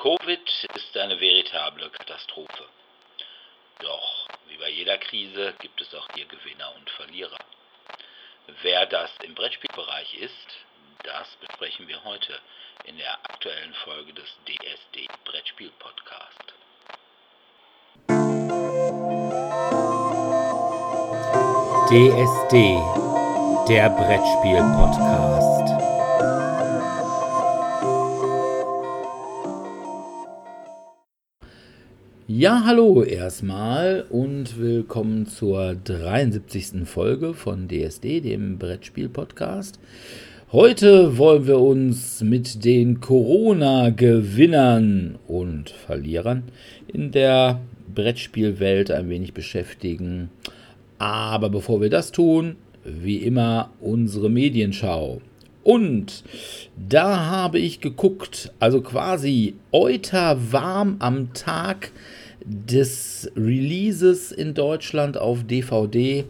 Covid ist eine veritable Katastrophe. Doch wie bei jeder Krise gibt es auch hier Gewinner und Verlierer. Wer das im Brettspielbereich ist, das besprechen wir heute in der aktuellen Folge des DSD Brettspiel Podcast. DSD, der Brettspiel Podcast. Ja, hallo erstmal und willkommen zur 73. Folge von DSD, dem Brettspiel-Podcast. Heute wollen wir uns mit den Corona-Gewinnern und Verlierern in der Brettspielwelt ein wenig beschäftigen. Aber bevor wir das tun, wie immer unsere Medienschau. Und da habe ich geguckt, also quasi euter warm am Tag des Releases in Deutschland auf DVD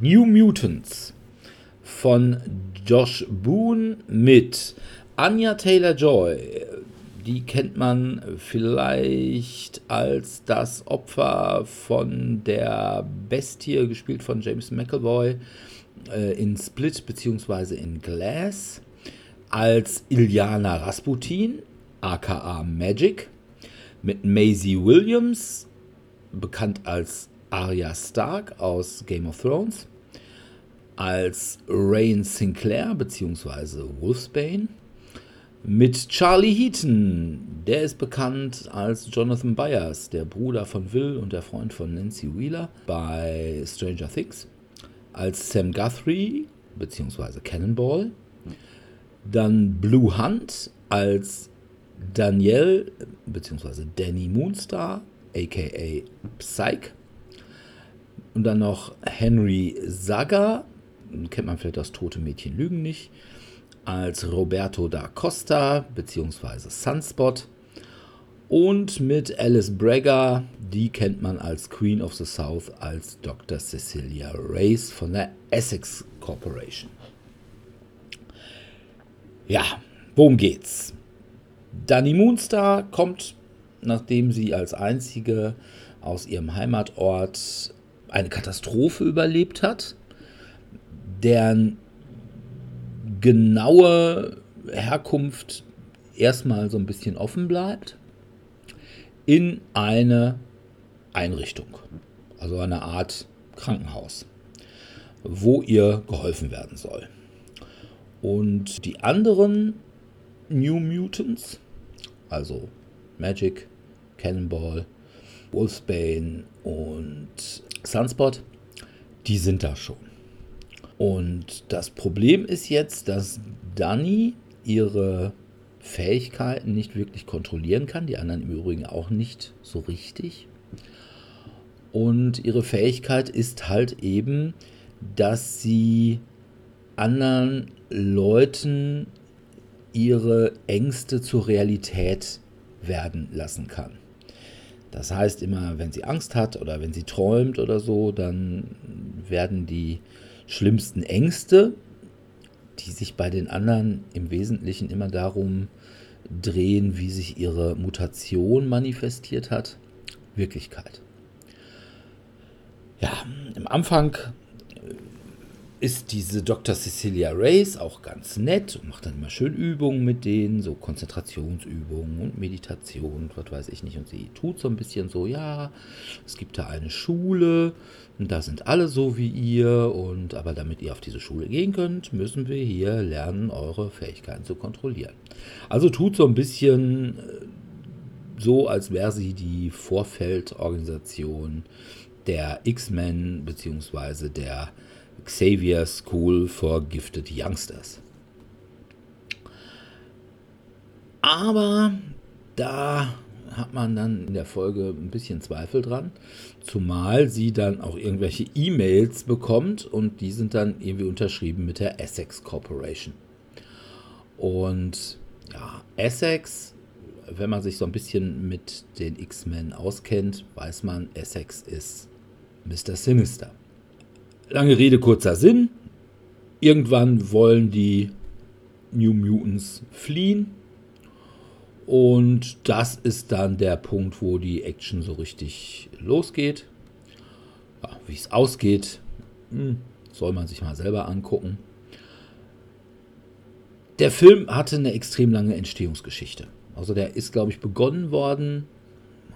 New Mutants von Josh Boone mit Anya Taylor Joy. Die kennt man vielleicht als das Opfer von der Bestie, gespielt von James McAvoy äh, in Split bzw. in Glass. Als Iliana Rasputin, aka Magic mit Maisie Williams, bekannt als Arya Stark aus Game of Thrones, als Rain Sinclair bzw. Wolfsbane, mit Charlie Heaton, der ist bekannt als Jonathan Byers, der Bruder von Will und der Freund von Nancy Wheeler bei Stranger Things, als Sam Guthrie bzw. Cannonball, dann Blue Hunt als Danielle bzw. Danny Moonstar, aka Psyche. Und dann noch Henry Saga, kennt man vielleicht das Tote Mädchen Lügen nicht, als Roberto da Costa bzw. Sunspot. Und mit Alice Braga, die kennt man als Queen of the South, als Dr. Cecilia Race von der Essex Corporation. Ja, worum geht's? Dani Moonstar kommt, nachdem sie als einzige aus ihrem Heimatort eine Katastrophe überlebt hat, deren genaue Herkunft erstmal so ein bisschen offen bleibt, in eine Einrichtung, also eine Art Krankenhaus, wo ihr geholfen werden soll. Und die anderen New Mutants, also Magic, Cannonball, Wolfsbane und Sunspot, die sind da schon. Und das Problem ist jetzt, dass Dani ihre Fähigkeiten nicht wirklich kontrollieren kann, die anderen im Übrigen auch nicht so richtig. Und ihre Fähigkeit ist halt eben, dass sie anderen Leuten ihre Ängste zur Realität werden lassen kann. Das heißt immer, wenn sie Angst hat oder wenn sie träumt oder so, dann werden die schlimmsten Ängste, die sich bei den anderen im Wesentlichen immer darum drehen, wie sich ihre Mutation manifestiert hat, Wirklichkeit. Ja, im Anfang ist diese Dr. Cecilia Race auch ganz nett und macht dann immer schön Übungen mit denen, so Konzentrationsübungen und Meditation und was weiß ich nicht. Und sie tut so ein bisschen so, ja, es gibt da eine Schule und da sind alle so wie ihr und aber damit ihr auf diese Schule gehen könnt, müssen wir hier lernen, eure Fähigkeiten zu kontrollieren. Also tut so ein bisschen äh, so, als wäre sie die Vorfeldorganisation der X-Men beziehungsweise der Xavier School for Gifted Youngsters. Aber da hat man dann in der Folge ein bisschen Zweifel dran, zumal sie dann auch irgendwelche E-Mails bekommt und die sind dann irgendwie unterschrieben mit der Essex Corporation. Und ja, Essex, wenn man sich so ein bisschen mit den X-Men auskennt, weiß man, Essex ist Mr. Sinister. Lange Rede, kurzer Sinn. Irgendwann wollen die New Mutants fliehen Und das ist dann der Punkt, wo die Action so richtig losgeht. Ja, Wie es ausgeht, hm, soll man sich mal selber angucken. Der Film hatte eine extrem lange Entstehungsgeschichte. Also der ist, glaube ich, begonnen worden,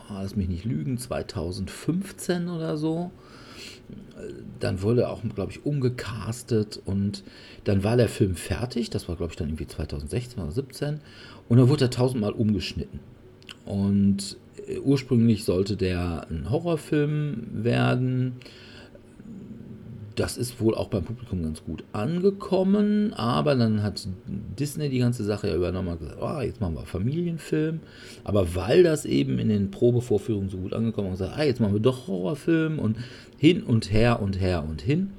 lass mich nicht lügen, 2015 oder so. Dann wurde er auch, glaube ich, umgecastet und dann war der Film fertig. Das war, glaube ich, dann irgendwie 2016 oder 2017. Und dann wurde er tausendmal umgeschnitten. Und äh, ursprünglich sollte der ein Horrorfilm werden. Das ist wohl auch beim Publikum ganz gut angekommen, aber dann hat Disney die ganze Sache ja übernommen und gesagt, oh, jetzt machen wir Familienfilm. Aber weil das eben in den Probevorführungen so gut angekommen ist, gesagt, ah, jetzt machen wir doch Horrorfilm und hin und her und her und hin.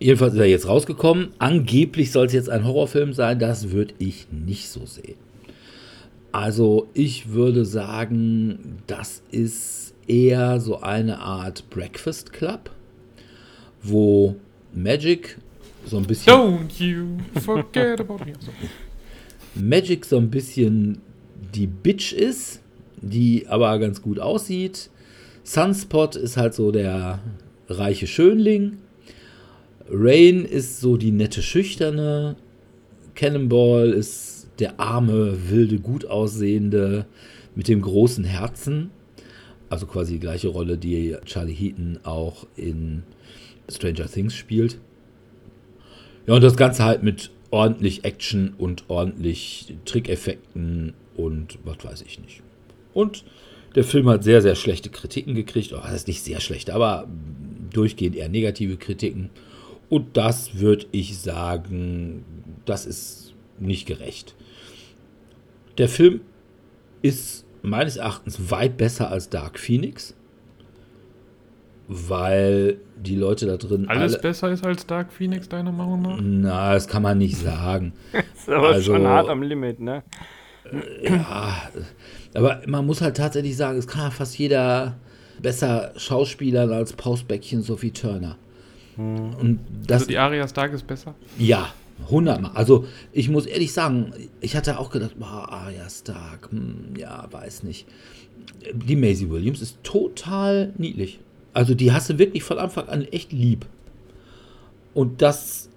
Jedenfalls ist er jetzt rausgekommen. Angeblich soll es jetzt ein Horrorfilm sein. Das würde ich nicht so sehen. Also ich würde sagen, das ist eher so eine Art Breakfast Club, wo Magic so ein bisschen Don't you forget about me. So. Magic so ein bisschen die Bitch ist, die aber ganz gut aussieht. Sunspot ist halt so der reiche Schönling. Rain ist so die nette Schüchterne. Cannonball ist der arme, wilde, gut aussehende mit dem großen Herzen. Also quasi die gleiche Rolle, die Charlie Heaton auch in Stranger Things spielt. Ja, und das Ganze halt mit ordentlich Action und ordentlich Trickeffekten und was weiß ich nicht. Und der Film hat sehr, sehr schlechte Kritiken gekriegt. Oh, das ist nicht sehr schlecht, aber durchgehend eher negative Kritiken. Und das würde ich sagen, das ist nicht gerecht. Der Film ist meines Erachtens weit besser als Dark Phoenix, weil die Leute da drin Alles alle, besser ist als Dark Phoenix, deiner Meinung nach? na, das kann man nicht sagen. Das ist aber Also- schon hart am Limit, ne? Ja, aber man muss halt tatsächlich sagen, es kann ja fast jeder besser Schauspielern als Pausbäckchen Sophie Turner. Und das, Also die Aria Stark ist besser? ja, hundertmal. Also ich muss ehrlich sagen, ich hatte auch gedacht, boah, Arya Stark, hm, ja, weiß nicht. Die Maisie Williams ist total niedlich. Also die hast du wirklich von Anfang an echt lieb. Und das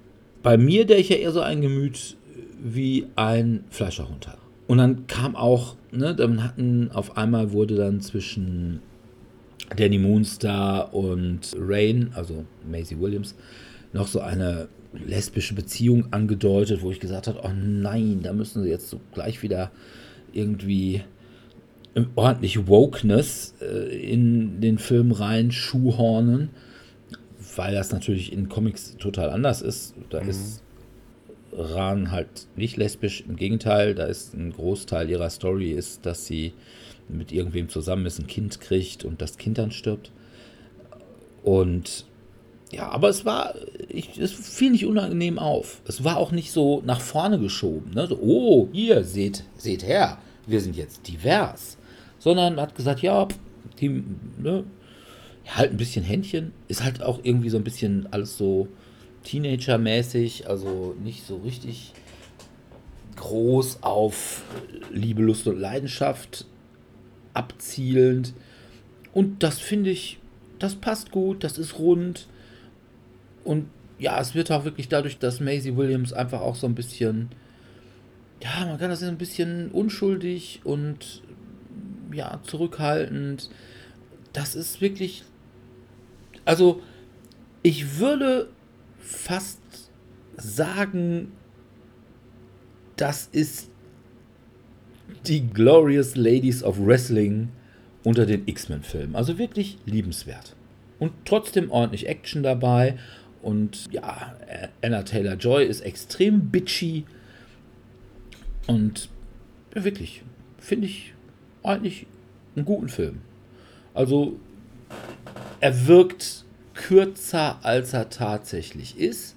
bei mir, der ich ja eher so ein Gemüt wie ein Fleischerhund hat. Und dann kam auch, ne, dann hatten auf einmal wurde dann zwischen Danny Moonstar und Rain, also Maisie Williams, noch so eine lesbische Beziehung angedeutet, wo ich gesagt habe, oh nein, da müssen sie jetzt so gleich wieder irgendwie ordentlich Wokeness äh, in den Film rein schuhhornen, weil das natürlich in Comics total anders ist. Da ist Ran halt nicht lesbisch, im Gegenteil, da ist ein Großteil ihrer Story ist, dass sie mit irgendwem zusammen ist, ein Kind kriegt und das Kind dann stirbt. Und ja, aber es war, ich, es fiel nicht unangenehm auf. Es war auch nicht so nach vorne geschoben. Ne? So, oh, hier, seht, seht her, wir sind jetzt divers. Sondern hat gesagt, ja, die, ne, ja, halt ein bisschen Händchen. Ist halt auch irgendwie so ein bisschen alles so Teenager-mäßig, also nicht so richtig groß auf Liebe, Lust und Leidenschaft abzielend. Und das finde ich, das passt gut, das ist rund. Und ja, es wird auch wirklich dadurch, dass Maisie Williams einfach auch so ein bisschen, ja, man kann das ein bisschen unschuldig und ja, zurückhaltend. Das ist wirklich, also ich würde fast sagen, das ist die Glorious Ladies of Wrestling unter den X-Men-Filmen. Also wirklich liebenswert. Und trotzdem ordentlich Action dabei. Und ja, Anna Taylor Joy ist extrem bitchy. Und ja, wirklich, finde ich eigentlich einen guten Film. Also, er wirkt kürzer, als er tatsächlich ist.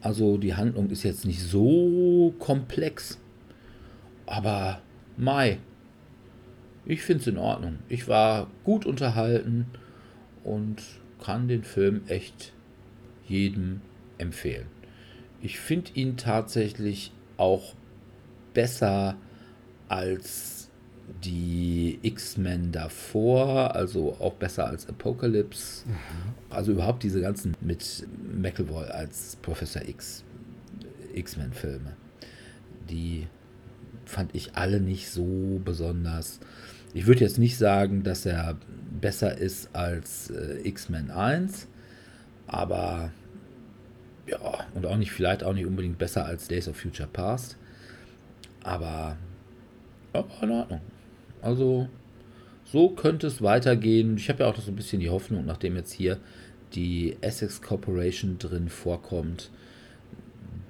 Also, die Handlung ist jetzt nicht so komplex. Aber, Mai, ich finde es in Ordnung. Ich war gut unterhalten und kann den Film echt jedem empfehlen. Ich finde ihn tatsächlich auch besser als die X-Men davor, also auch besser als Apocalypse. Also überhaupt diese ganzen mit McElroy als Professor X X-Men-Filme. Die fand ich alle nicht so besonders. Ich würde jetzt nicht sagen, dass er besser ist als äh, X-Men 1, aber ja, und auch nicht, vielleicht auch nicht unbedingt besser als Days of Future Past. Aber ja, in Ordnung. Also, so könnte es weitergehen. Ich habe ja auch so ein bisschen die Hoffnung, nachdem jetzt hier die Essex Corporation drin vorkommt,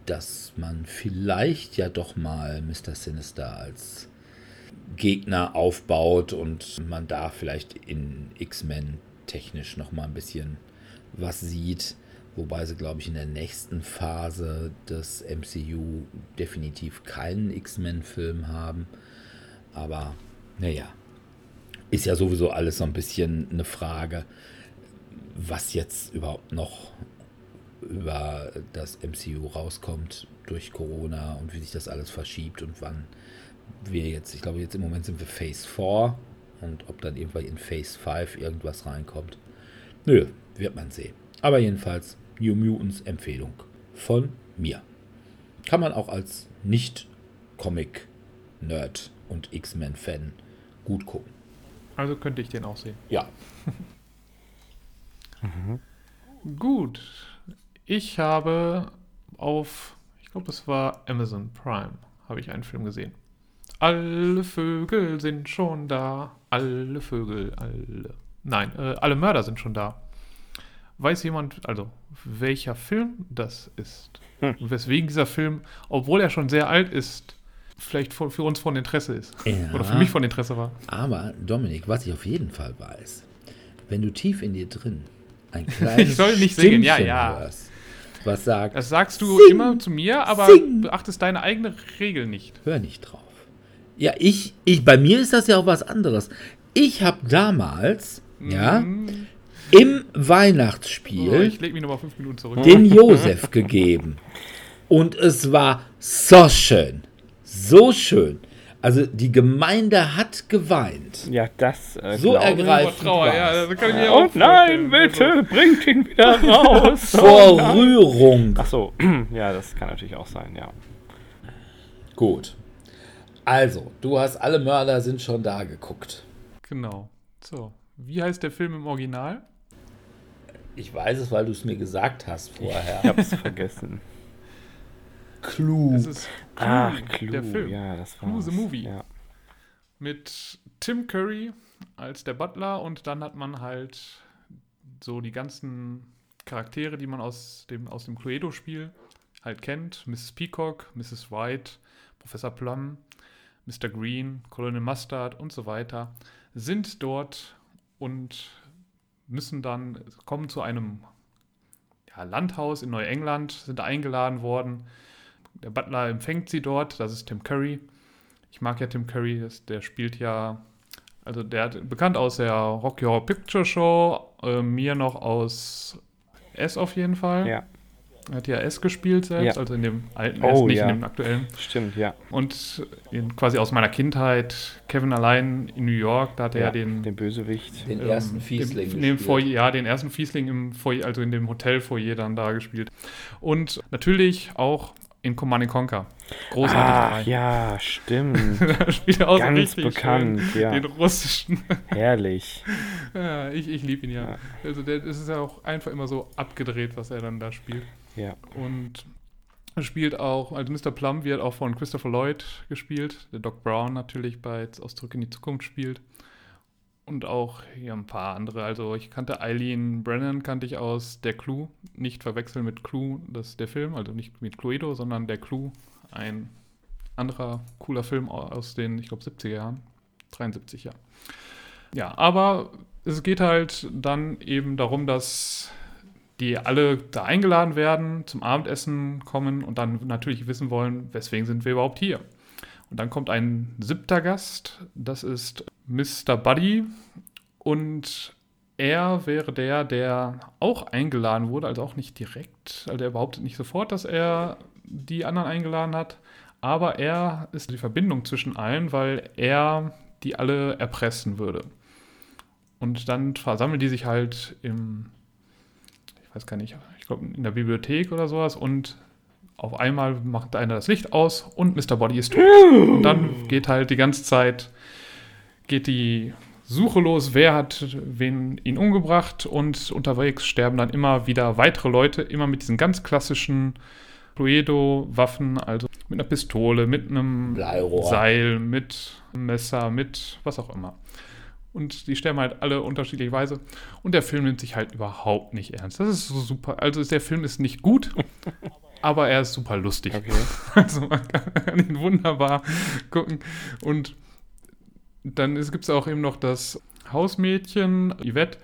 dass man vielleicht ja doch mal Mr. Sinister als Gegner aufbaut und man da vielleicht in X-Men technisch noch mal ein bisschen was sieht. Wobei sie, glaube ich, in der nächsten Phase des MCU definitiv keinen X-Men-Film haben. Aber naja, ist ja sowieso alles so ein bisschen eine Frage, was jetzt überhaupt noch über das MCU rauskommt durch Corona und wie sich das alles verschiebt und wann wir jetzt, ich glaube jetzt im Moment sind wir Phase 4 und ob dann irgendwann in Phase 5 irgendwas reinkommt. Nö, wird man sehen. Aber jedenfalls New Mutants Empfehlung von mir. Kann man auch als Nicht-Comic-Nerd und X-Men-Fan gut gucken. Also könnte ich den auch sehen. Ja. Gut. Ich habe auf, ich glaube, es war Amazon Prime, habe ich einen Film gesehen. Alle Vögel sind schon da. Alle Vögel, alle. Nein, äh, alle Mörder sind schon da. Weiß jemand, also welcher Film das ist? Hm. Und weswegen dieser Film, obwohl er schon sehr alt ist, vielleicht für, für uns von Interesse ist. Ja. Oder für mich von Interesse war. Aber Dominik, was ich auf jeden Fall weiß, wenn du tief in dir drin ein kleines Ich soll nicht singen, ja, Stimmchen ja. hörst, was sagt, Das sagst du Sing! immer zu mir, aber Sing! beachtest deine eigene Regel nicht. hör nicht drauf. Ja, ich, ich, bei mir ist das ja auch was anderes. Ich habe damals, ja, Mhm. im Oh, Weihnachtsspiel ich lege mich nochmal fünf Minuten zurück. den Josef gegeben. Und es war so schön. So schön. Also die Gemeinde hat geweint. Ja, das äh, So ergreifend Oh, Trauer, ja, war's. das kann ich mir auch Oh nein, bitte, bringt ihn wieder raus. Vor Oh. Rührung. Ach so, ja, das kann natürlich auch sein, ja. Gut. Also, du hast alle Mörder sind schon da geguckt. Genau. So. Wie heißt der Film im Original? Ich weiß es, weil du es mir gesagt hast vorher. Ich hab's vergessen. Clue. Es ist Clue, Ach, Clue, der Film. ja, das war Clue the Movie. Ja. Mit Tim Curry als der Butler und dann hat man halt so die ganzen Charaktere, die man aus dem, aus dem Cluedo-Spiel halt kennt. Mrs. Peacock, Mrs. White, Professor Plum, Mr. Green, Colonel Mustard und so weiter sind dort und müssen dann kommen zu einem ja, Landhaus in Neuengland, sind eingeladen worden. Der Butler empfängt sie dort, das ist Tim Curry. Ich mag ja Tim Curry, der spielt ja, also der hat bekannt aus der Rocky Horror Picture Show, äh, mir noch aus S auf jeden Fall. ja, Er hat ja S gespielt selbst, Ja. also in dem alten Oh, S, nicht ja. in dem aktuellen. stimmt, ja. Und in, quasi aus meiner Kindheit, Kevin allein in New York, da hat er ja, den, den Bösewicht. Den ähm, ersten Fiesling. Dem, dem gespielt. Foyer, ja, den ersten Fiesling im Foyer, also in dem Hotelfoyer dann da gespielt. Und natürlich auch in Command Conquer. Großartig Ah, drei. ja, stimmt. da spielt er auch so Ganz richtig bekannt, schön ja. den russischen. Herrlich. ja, ich ich liebe ihn ja. Ja. Also der, das ist ja auch einfach immer so abgedreht, was er dann da spielt. Ja. Und er spielt auch, also Mr. Plum wird auch von Christopher Lloyd gespielt, der Doc Brown natürlich bei aus Zurück in die Zukunft spielt. Und auch hier ein paar andere. Also ich kannte Eileen Brennan, kannte ich aus Der Clue. Nicht verwechseln mit Clue, das ist der Film, also nicht mit Cluedo, sondern Der Clue, ein anderer cooler Film aus den, ich glaube, 70er Jahren. 73, ja. Ja, aber es geht halt dann eben darum, dass die alle da eingeladen werden, zum Abendessen kommen und dann natürlich wissen wollen, weswegen sind wir überhaupt hier. Und dann kommt ein siebter Gast, das ist Mr. Buddy und er wäre der, der auch eingeladen wurde, also auch nicht direkt, also er behauptet nicht sofort, dass er die anderen eingeladen hat, Aber er ist die Verbindung zwischen allen, weil er die alle erpressen würde. Und dann versammeln die sich halt im, ich weiß gar nicht, ich glaube in der Bibliothek oder sowas und auf einmal macht einer das Licht aus und Mr. Body ist tot. Und dann geht halt die ganze Zeit, geht die Suche los, wer hat wen ihn umgebracht und unterwegs sterben dann immer wieder weitere Leute, immer mit diesen ganz klassischen Cluedo-Waffen, also mit einer Pistole, mit einem Bleirohr. Seil, mit einem Messer, mit was auch immer. Und die sterben halt alle unterschiedliche Weise. Und der Film nimmt sich halt überhaupt nicht ernst. Das ist so super. Also der Film ist nicht gut, aber er ist super lustig. Okay. Also man kann ihn wunderbar gucken. Und dann gibt es auch eben noch das Hausmädchen, Yvette.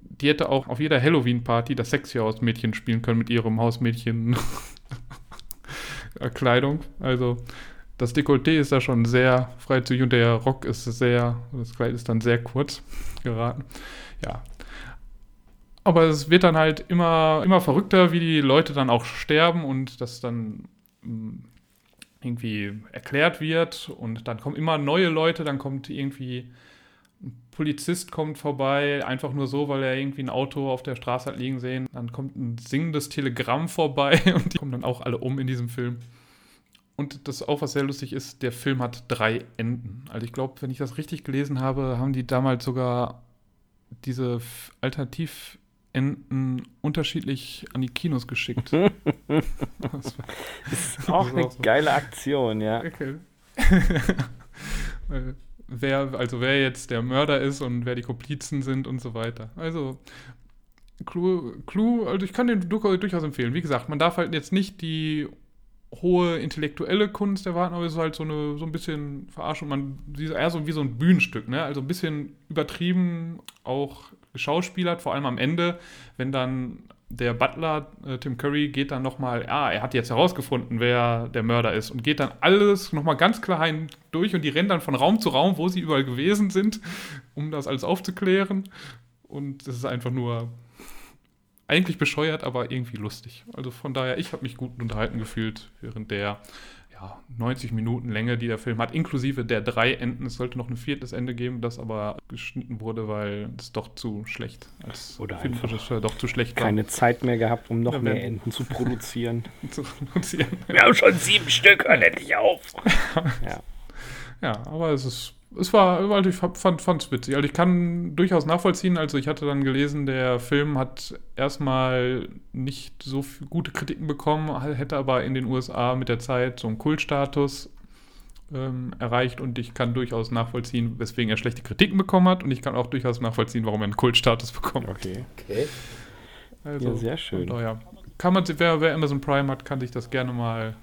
Die hätte auch auf jeder Halloween-Party das sexy Hausmädchen spielen können mit ihrem Hausmädchen-Kleidung. Also das Dekolleté ist da schon sehr freizügig und der Rock ist sehr, das Kleid ist dann sehr kurz geraten. Ja. Aber es wird dann halt immer, immer verrückter, wie die Leute dann auch sterben und das dann mm, irgendwie erklärt wird und dann kommen immer neue Leute, dann kommt irgendwie ein Polizist kommt vorbei, einfach nur so, weil er irgendwie ein Auto auf der Straße hat liegen sehen. Dann kommt ein singendes Telegramm vorbei und die kommen dann auch alle um in diesem Film. Und das auch, was sehr lustig ist, der Film hat drei Enden. Also ich glaube, wenn ich das richtig gelesen habe, haben die damals sogar diese F- Alternativenden unterschiedlich an die Kinos geschickt. Das war- Ist auch eine auch so. geile Aktion, ja. Okay. Wer, also wer jetzt der Mörder ist und wer die Komplizen sind und so weiter. Also Clue, Clue also ich kann den du- durchaus empfehlen. Wie gesagt, man darf halt jetzt nicht die hohe intellektuelle Kunst erwarten, aber es ist halt so, eine, so ein bisschen Verarschung. Man eher so wie so ein Bühnenstück, ne? Also ein bisschen übertrieben, auch geschauspielert, vor allem am Ende, wenn dann der Butler, äh, Tim Curry, geht dann nochmal, ah, er hat jetzt herausgefunden, wer der Mörder ist und geht dann alles nochmal ganz klar hin durch und die rennen dann von Raum zu Raum, wo sie überall gewesen sind, um das alles aufzuklären. Und das ist einfach nur eigentlich bescheuert, aber irgendwie lustig. Also von daher, ich habe mich gut unterhalten gefühlt während der ja, 90 Minuten Länge, die der Film hat, inklusive der drei Enden. Es sollte noch ein viertes Ende geben, das aber geschnitten wurde, weil es doch zu schlecht als Oder Filmregisseur doch zu schlecht Keine Zeit mehr gehabt, um noch Ja, mehr Enten zu produzieren. war zu produzieren. Wir haben schon sieben Stück, hör endlich auf. ja. Ja, aber es ist, es war, also ich fand es witzig. Also ich kann durchaus nachvollziehen, also ich hatte dann gelesen, der Film hat erstmal nicht so viel gute Kritiken bekommen, hätte aber in den USA mit der Zeit so einen Kultstatus ähm, erreicht und ich kann durchaus nachvollziehen, weswegen er schlechte Kritiken bekommen hat und ich kann auch durchaus nachvollziehen, warum er einen Kultstatus bekommen hat. Okay. Okay. Also, Ja, sehr schön. Von daher kann man, sich- wer, wer Amazon Prime hat, kann sich das gerne mal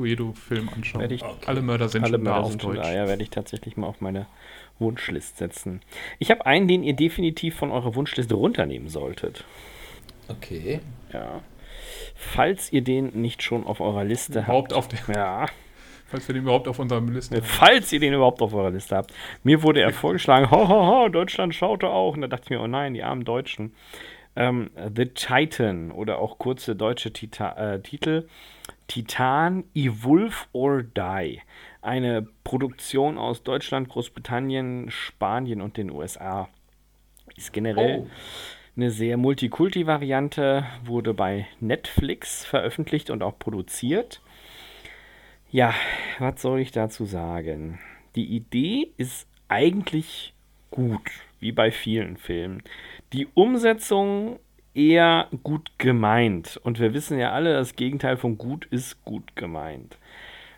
Cluedo-Film anschauen. Werde ich- Alle Mörder sind Alle schon da Mörder auf sind schon Deutsch. da. Ja, werde ich tatsächlich mal auf meine Wunschlist setzen. Ich habe einen, den ihr definitiv von eurer Wunschliste runternehmen solltet. Okay. Ja. Falls ihr den nicht schon auf eurer Liste Überhaupt auf der, habt. Ja. falls wir den überhaupt auf unserer Liste haben. Falls ihr den überhaupt auf eurer Liste habt. Mir wurde er vorgeschlagen, ho, ho, ho, Deutschland schaute auch. Und da dachte ich mir, oh nein, die armen Deutschen. Ähm, The Titan oder auch kurze deutsche Tita äh, Titel. Titan, Evolve or Die. Eine Produktion aus Deutschland, Großbritannien, Spanien und den USA. Ist generell Oh. eine sehr Multikulti-Variante, wurde bei Netflix veröffentlicht und auch produziert. Ja, was soll ich dazu sagen? Die Idee ist eigentlich gut, wie bei vielen Filmen. Die Umsetzung eher gut gemeint. Und wir wissen ja alle, das Gegenteil von gut ist gut gemeint.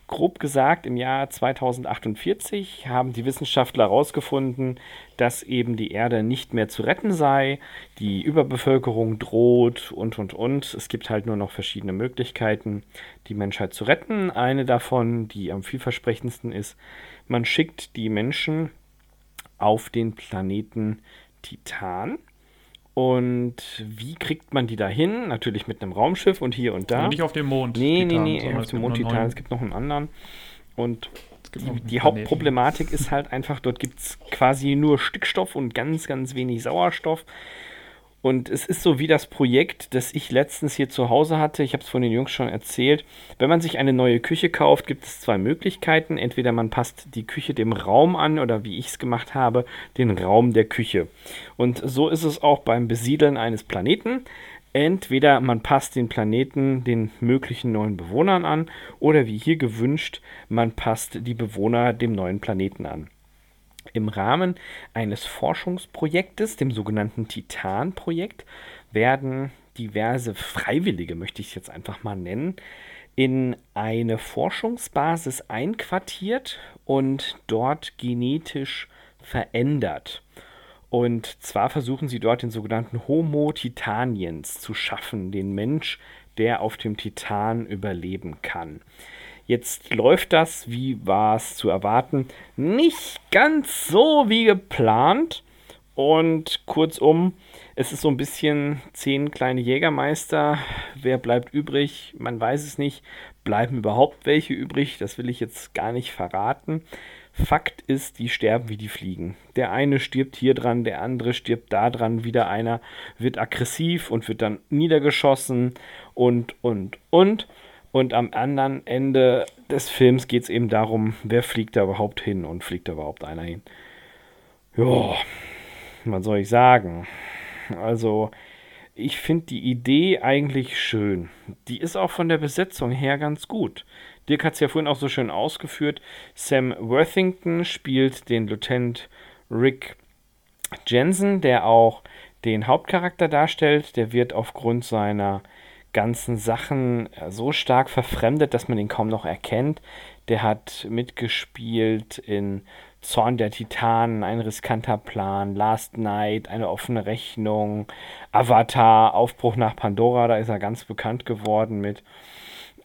Grob gesagt, im Jahr 2048 haben die Wissenschaftler herausgefunden, dass eben die Erde nicht mehr zu retten sei, die Überbevölkerung droht und, und, und. Es gibt halt nur noch verschiedene Möglichkeiten, die Menschheit zu retten. Eine davon, die am vielversprechendsten ist, man schickt die Menschen auf den Planeten Titan. Und wie kriegt man die dahin? Natürlich mit einem Raumschiff und hier und da. Also nicht auf dem Mond. Nee, Titan, nee, nee, auf dem Mond Titan, es gibt noch einen anderen. Und die, die. Hauptproblematik ist halt einfach, dort gibt es quasi nur Stickstoff und ganz, ganz wenig Sauerstoff. Und es ist so wie das Projekt, das ich letztens hier zu Hause hatte. Ich habe es von den Jungs schon erzählt. Wenn man sich eine neue Küche kauft, gibt es zwei Möglichkeiten. Entweder man passt die Küche dem Raum an oder wie ich es gemacht habe, den Raum der Küche. Und so ist es auch beim Besiedeln eines Planeten. Entweder man passt den Planeten den möglichen neuen Bewohnern an oder wie hier gewünscht, man passt die Bewohner dem neuen Planeten an. Im Rahmen eines Forschungsprojektes, dem sogenannten Titan-Projekt, werden diverse Freiwillige, möchte ich es jetzt einfach mal nennen, in eine Forschungsbasis einquartiert und dort genetisch verändert. Und zwar versuchen sie dort den sogenannten Homo Titaniens zu schaffen, den Mensch, der auf dem Titan überleben kann. Jetzt läuft das, wie war es zu erwarten, nicht ganz so wie geplant. Und kurzum, es ist so ein bisschen zehn kleine Jägermeister. Wer bleibt übrig? Man weiß es nicht. Bleiben überhaupt welche übrig? Das will ich jetzt gar nicht verraten. Fakt ist, die sterben wie die Fliegen. Der eine stirbt hier dran, der andere stirbt da dran, wieder einer wird aggressiv und wird dann niedergeschossen und, und, und. Und am anderen Ende des Films geht es eben darum, wer fliegt da überhaupt hin und fliegt da überhaupt einer hin. Ja, was soll ich sagen? Also, ich finde die Idee eigentlich schön. Die ist auch von der Besetzung her ganz gut. Dirk hat es ja vorhin auch so schön ausgeführt. Sam Worthington spielt den Lieutenant Rick Jensen, der auch den Hauptcharakter darstellt. Der wird aufgrund seiner ganzen Sachen äh, so stark verfremdet, dass man ihn kaum noch erkennt. Der hat mitgespielt in Zorn der Titanen, ein riskanter Plan, Last Night, eine offene Rechnung, Avatar, Aufbruch nach Pandora, da ist er ganz bekannt geworden mit.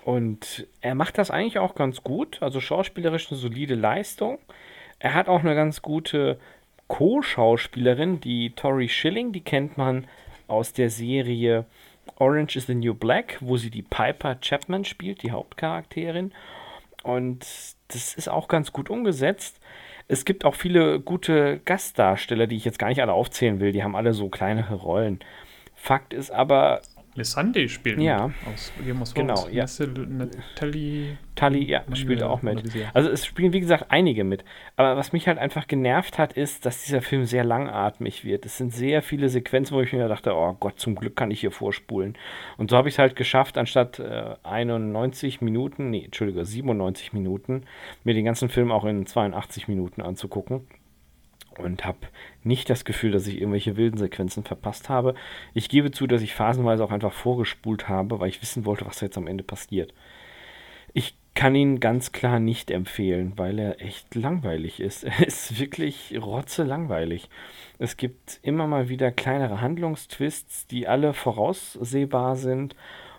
Und er macht das eigentlich auch ganz gut, also schauspielerisch eine solide Leistung. Er hat auch eine ganz gute Co-Schauspielerin, die Tori Schilling, die kennt man aus der Serie Orange is the New Black, wo sie die Piper Chapman spielt, die Hauptcharakterin. Und das ist auch ganz gut umgesetzt. Es gibt auch viele gute Gastdarsteller, die ich jetzt gar nicht alle aufzählen will. Die haben alle so kleinere Rollen. Fakt ist aber, Lissandé spielt ja. aus Game of Thrones. Genau, ja. Tully, Tully, ja, spielt auch mit. Also es spielen, wie gesagt, einige mit. Aber was mich halt einfach genervt hat, ist, dass dieser Film sehr langatmig wird. Es sind sehr viele Sequenzen, wo ich mir dachte, oh Gott, zum Glück kann ich hier vorspulen. Und so habe ich es halt geschafft, anstatt äh, 91 Minuten, nee, Entschuldige, 97 Minuten, mir den ganzen Film auch in 82 Minuten anzugucken und habe nicht das Gefühl, dass ich irgendwelche wilden Sequenzen verpasst habe. Ich gebe zu, dass ich phasenweise auch einfach vorgespult habe, weil ich wissen wollte, was jetzt am Ende passiert. Ich kann ihn ganz klar nicht empfehlen, weil er echt langweilig ist. Er ist wirklich rotze langweilig. Es gibt immer mal wieder kleinere Handlungstwists, die alle voraussehbar sind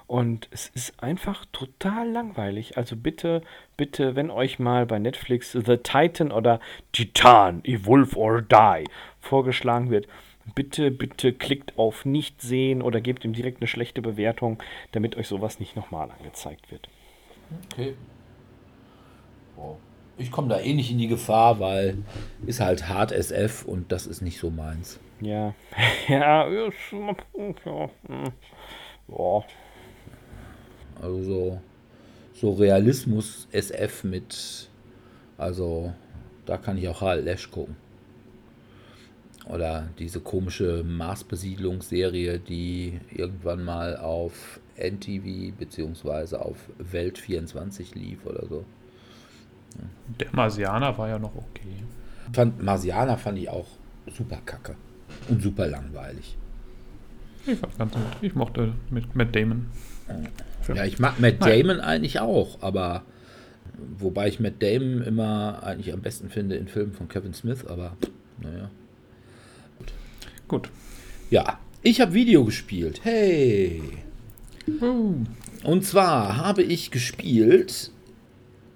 und es ist einfach total langweilig. Also bitte, bitte, wenn euch mal bei Netflix The Titan oder Titan, Evolve or Die vorgeschlagen wird, bitte, bitte klickt auf Nicht sehen oder gebt ihm direkt eine schlechte Bewertung, damit euch sowas nicht nochmal angezeigt wird. Okay. Oh. Ich komme da eh nicht in die Gefahr, weil ist halt hart SF und das ist nicht so meins. Ja, ja, ja, ja. Also so, so Realismus SF mit, also da kann ich auch Harald Lesch gucken. Oder diese komische Marsbesiedlungsserie, die irgendwann mal auf NTV bzw. auf Welt 24 lief oder so. Der Marsianer war ja noch okay. Fand, Marsianer fand ich auch super kacke und super langweilig. Ich fand ganz gut. Ich mochte mit Matt Damon. Ja, ich mag Matt Damon Nein. eigentlich auch, aber wobei ich Matt Damon immer eigentlich am besten finde in Filmen von Kevin Smith, aber naja. Gut. Gut. Ja, ich habe Video gespielt. Hey. Uh. Und zwar habe ich gespielt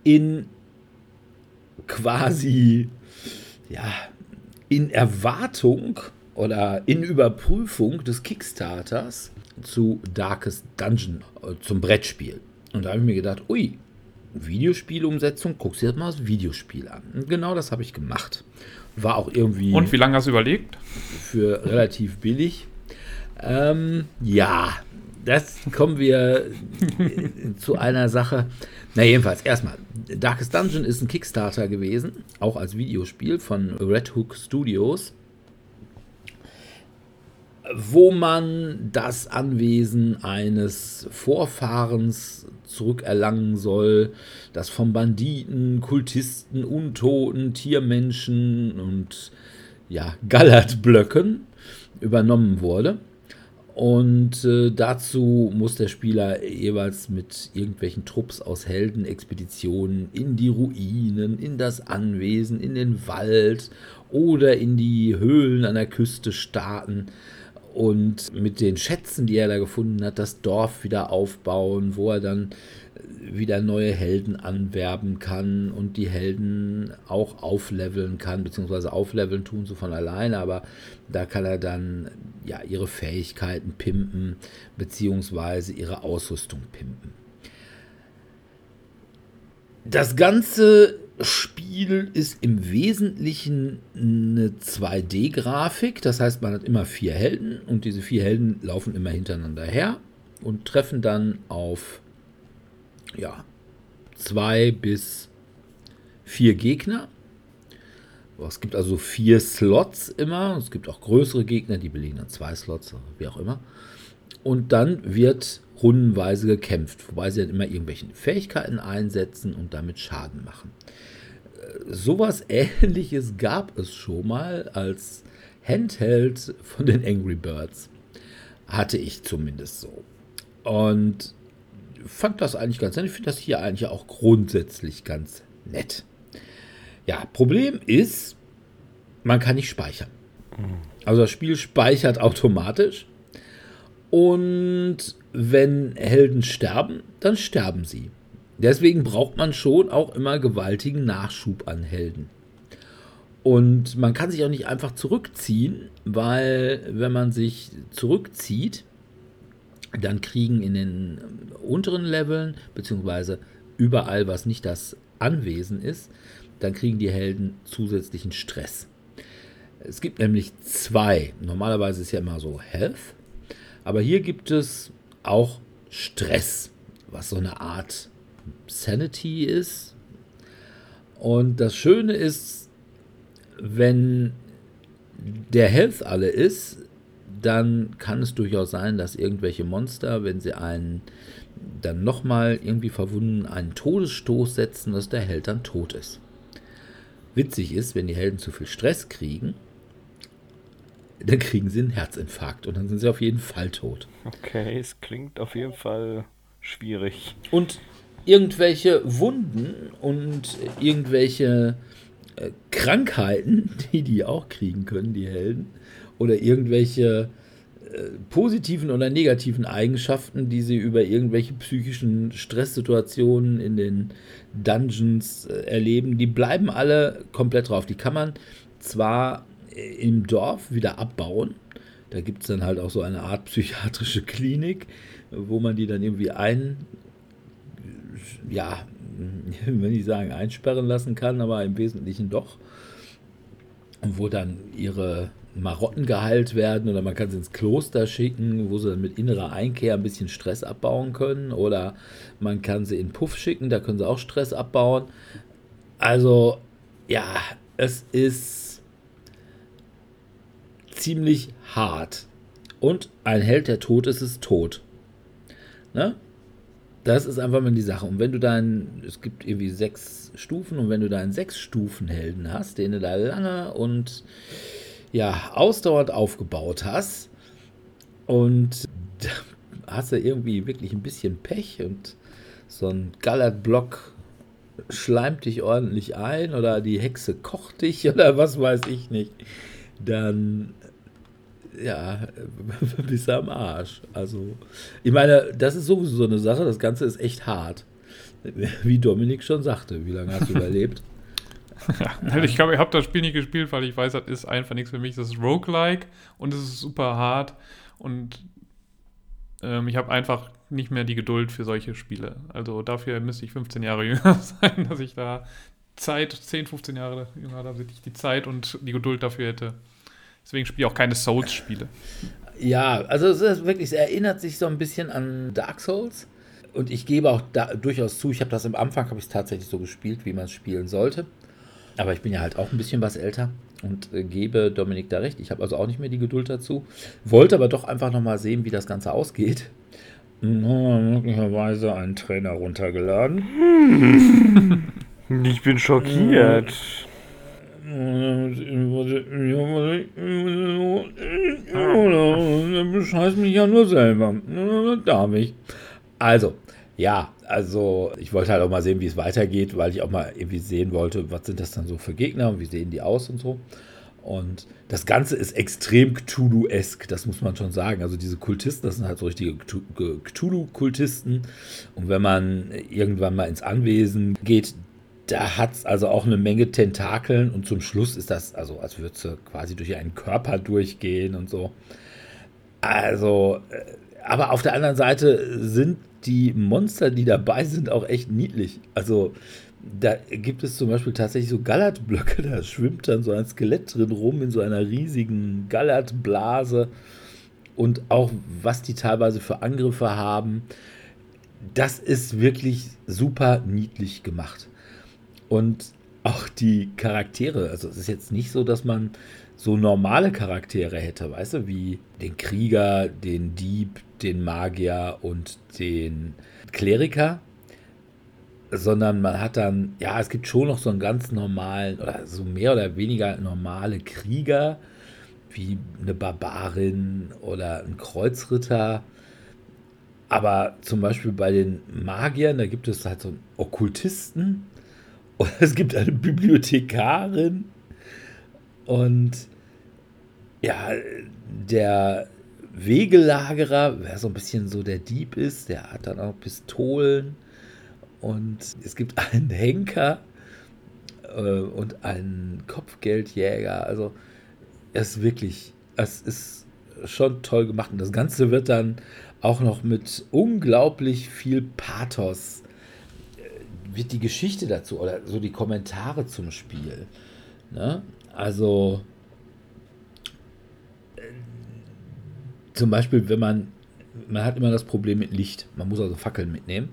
in quasi ja in Erwartung oder in Überprüfung des Kickstarters zu Darkest Dungeon, äh, zum Brettspiel. Und da habe ich mir gedacht, ui, Videospielumsetzung, guckst dir mal das Videospiel an. Und genau das habe ich gemacht. War auch irgendwie. Und wie lange hast du überlegt? Für relativ billig. Ähm, ja, das kommen wir zu einer Sache. Na, jedenfalls, erstmal. Darkest Dungeon ist ein Kickstarter gewesen, auch als Videospiel von Red Hook Studios, wo man das Anwesen eines Vorfahrens zurückerlangen soll, das von Banditen, Kultisten, Untoten, Tiermenschen und ja, Gallertblöcken übernommen wurde. Und äh, dazu muss der Spieler jeweils mit irgendwelchen Trupps aus Heldenexpeditionen in die Ruinen, in das Anwesen, in den Wald oder in die Höhlen an der Küste starten und mit den Schätzen, die er da gefunden hat, das Dorf wieder aufbauen, wo er dann wieder neue Helden anwerben kann und die Helden auch aufleveln kann, beziehungsweise aufleveln tun sie von alleine, aber da kann er dann ja ihre Fähigkeiten pimpen, beziehungsweise ihre Ausrüstung pimpen. Das ganze Spiel ist im Wesentlichen eine 2D-Grafik, das heißt, man hat immer vier Helden und diese vier Helden laufen immer hintereinander her und treffen dann auf ja, zwei bis vier Gegner. Es gibt also vier Slots immer. Es gibt auch größere Gegner, die belegen dann zwei Slots, wie auch immer. Und dann wird rundenweise gekämpft, wobei sie dann immer irgendwelche Fähigkeiten einsetzen und damit Schaden machen. Äh, sowas ähnliches gab es schon mal als Handheld von den Angry Birds. Hatte ich zumindest so. Und fand das eigentlich ganz nett. Ich finde das hier eigentlich auch grundsätzlich ganz nett. Ja, Problem ist, man kann nicht speichern. Also das Spiel speichert automatisch. Und wenn Helden sterben, dann sterben sie. Deswegen braucht man schon auch immer gewaltigen Nachschub an Helden. Und man kann sich auch nicht einfach zurückziehen, weil wenn man sich zurückzieht, dann kriegen in den unteren Leveln, beziehungsweise überall, was nicht das Anwesen ist, dann kriegen die Helden zusätzlichen Stress. Es gibt nämlich zwei. Normalerweise ist ja immer so Health, aber hier gibt es auch Stress, was so eine Art Sanity ist. Und das Schöne ist, wenn der Health alle ist, dann kann es durchaus sein, dass irgendwelche Monster, wenn sie einen dann nochmal irgendwie verwunden einen Todesstoß setzen, dass der Held dann tot ist. Witzig ist, wenn die Helden zu viel Stress kriegen, dann kriegen sie einen Herzinfarkt und dann sind sie auf jeden Fall tot. Okay, es klingt auf jeden Fall schwierig. Und irgendwelche Wunden und irgendwelche äh, Krankheiten, die die auch kriegen können, die Helden, oder irgendwelche äh, positiven oder negativen Eigenschaften, die sie über irgendwelche psychischen Stresssituationen in den Dungeons äh, erleben, die bleiben alle komplett drauf. Die kann man zwar im Dorf wieder abbauen. Da gibt es dann halt auch so eine Art psychiatrische Klinik, wo man die dann irgendwie ein, ja, wenn ich sagen, einsperren lassen kann, aber im Wesentlichen doch. Wo dann ihre Marotten geheilt werden oder man kann sie ins Kloster schicken, wo sie dann mit innerer Einkehr ein bisschen Stress abbauen können oder man kann sie in Puff schicken, da können sie auch Stress abbauen. Also ja, es ist ziemlich hart. Und ein Held, der tot ist, ist tot. Ne? Das ist einfach mal die Sache. Und wenn du dann, es gibt irgendwie sechs Stufen, und wenn du da einen sechs Stufen Helden hast, den du da lange und ja, ausdauernd aufgebaut hast und hast du irgendwie wirklich ein bisschen Pech und so ein Gallert-Block schleimt dich ordentlich ein oder die Hexe kocht dich oder was weiß ich nicht, dann ja, bist du am Arsch. Also, ich meine, das ist sowieso so eine Sache, das Ganze ist echt hart. Wie Dominik schon sagte, wie lange hast du überlebt? Ja, ich glaube, ich habe das Spiel nicht gespielt, weil ich weiß, das ist einfach nichts für mich. Das ist Roguelike und es ist super hart und ähm, ich habe einfach nicht mehr die Geduld für solche Spiele. Also dafür müsste ich 15 Jahre jünger sein, dass ich da Zeit, 10, 15 Jahre jünger, damit ich die Zeit und die Geduld dafür hätte. Deswegen spiele ich auch keine Souls-Spiele. Ja, also es ist wirklich, es erinnert sich so ein bisschen an Dark Souls. Und ich gebe auch da, durchaus zu, ich habe das am Anfang, habe ich es tatsächlich so gespielt, wie man es spielen sollte. Aber ich bin ja halt auch ein bisschen was älter und äh, gebe Dominik da recht. Ich habe also auch nicht mehr die Geduld dazu. Wollte aber doch einfach nochmal sehen, wie das Ganze ausgeht. Möglicherweise einen Trainer runtergeladen. Ich bin schockiert. Bescheiß mich ja nur selber. Darf ich. Also, ja, also ich wollte halt auch mal sehen, wie es weitergeht, weil ich auch mal irgendwie sehen wollte, was sind das dann so für Gegner und wie sehen die aus und so. Und das Ganze ist extrem Cthulhu-esk, das muss man schon sagen. Also diese Kultisten, das sind halt so richtige Cthulhu-Kultisten. Und wenn man irgendwann mal ins Anwesen geht, da hat es also auch eine Menge Tentakeln und zum Schluss ist das, also als würde es quasi durch einen Körper durchgehen und so. Also, äh, aber auf der anderen Seite sind die Monster, die dabei sind, auch echt niedlich. Also, da gibt es zum Beispiel tatsächlich so Gallertblöcke, da schwimmt dann so ein Skelett drin rum in so einer riesigen Gallertblase. Und auch was die teilweise für Angriffe haben, das ist wirklich super niedlich gemacht. Und auch die Charaktere, also es ist jetzt nicht so, dass man so normale Charaktere hätte, weißt du, wie den Krieger, den Dieb, den Magier und den Kleriker, sondern man hat dann, ja, es gibt schon noch so einen ganz normalen oder so mehr oder weniger normale Krieger, wie eine Barbarin oder ein Kreuzritter. Aber zum Beispiel bei den Magiern, da gibt es halt so einen Okkultisten und es gibt eine Bibliothekarin und ja, der Wegelagerer, wer so ein bisschen so der Dieb ist, der hat dann auch Pistolen und es gibt einen Henker äh, und einen Kopfgeldjäger. Also es ist wirklich, es ist schon toll gemacht. Und das Ganze wird dann auch noch mit unglaublich viel Pathos wird die Geschichte dazu oder so die Kommentare zum Spiel. Ne? Also äh, zum Beispiel, wenn man, man hat immer das Problem mit Licht. Man muss also Fackeln mitnehmen.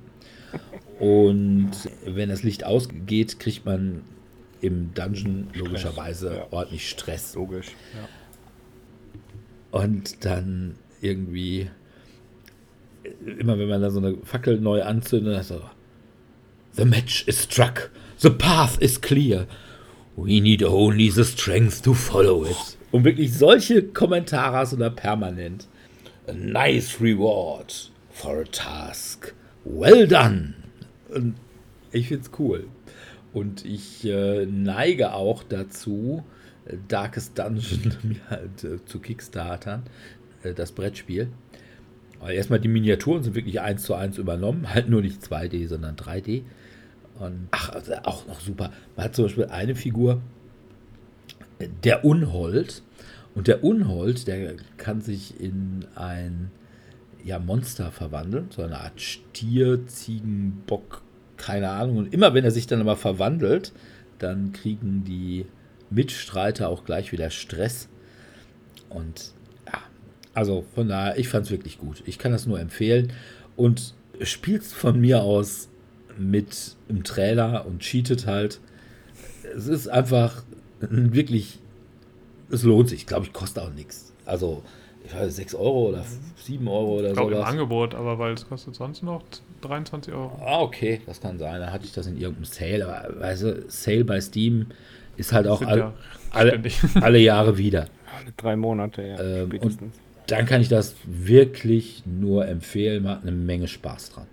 Und wenn das Licht ausgeht, kriegt man im Dungeon Stress, logischerweise ja. ordentlich Stress. Logisch, ja. Und dann irgendwie, immer wenn man da so eine Fackel neu anzündet, dann so, The match is struck, the path is clear, we need only the strength to follow it. Und wirklich solche Kommentare hast du da permanent. A nice reward for a task. Well done. Und ich finde es cool. Und ich äh, neige auch dazu, Darkest Dungeon halt, äh, zu Kickstartern, äh, das Brettspiel. Erstmal die Miniaturen sind wirklich eins zu eins übernommen, halt nur nicht 2D, sondern 3D. Und ach, also auch noch super. Man hat zum Beispiel eine Figur, der Unhold. Und der Unhold, der kann sich in ein ja, Monster verwandeln, so eine Art Stier, Ziegen, Bock, keine Ahnung. Und immer wenn er sich dann aber verwandelt, dann kriegen die Mitstreiter auch gleich wieder Stress. Und also von daher, ich fand es wirklich gut. Ich kann das nur empfehlen. Und spielt von mir aus mit im Trailer und cheatet halt. Es ist einfach wirklich, es lohnt sich. Ich glaube, ich kostet auch nichts. Also ich weiß, 6 Euro oder 7 Euro oder so. Ich glaube im Angebot, aber weil es kostet sonst noch 23 Euro. Ah, okay, das kann sein. Da hatte ich das in irgendeinem Sale. Aber weißt du, Sale bei Steam ist halt auch all, ja alle, alle, Jahre wieder. Alle drei Monate, ja. Ähm, und dann kann ich das wirklich nur empfehlen. Man hat eine Menge Spaß dran.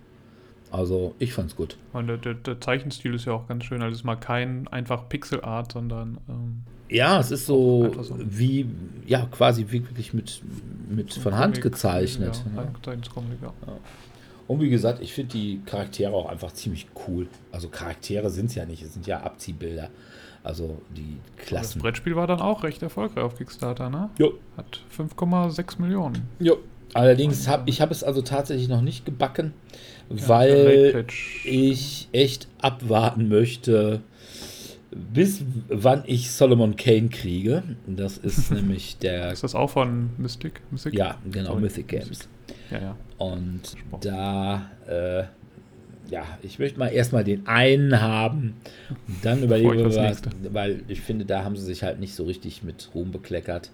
Also ich fand's gut. Und der, der, der, Zeichenstil ist ja auch ganz schön. Also es ist mal kein einfach Pixelart, sondern ähm, ja, es ist so, wie, ja, quasi wirklich mit, mit von Comic, Hand gezeichnet. Ja, ja. Comic, ja. Und wie gesagt, ich finde die Charaktere auch einfach ziemlich cool. Also Charaktere sind es ja nicht, es sind ja Abziehbilder. Also die Klassen. Das Brettspiel war dann auch recht erfolgreich auf Kickstarter, ne? Jo. Hat 5,6 Millionen. Jo. Allerdings habe ich habe es also tatsächlich noch nicht gebacken, ja, weil ich echt abwarten möchte, bis wann ich Solomon Kane kriege. Das ist nämlich der. Ist das auch von Mystic? Mystic? Ja, genau, Sorry. Mythic Games. Mystic. Ja, ja. Und Sport. da, äh, ja, ich möchte mal erstmal den einen haben, dann überlegen wir was, weil ich finde, da haben sie sich halt nicht so richtig mit Ruhm bekleckert.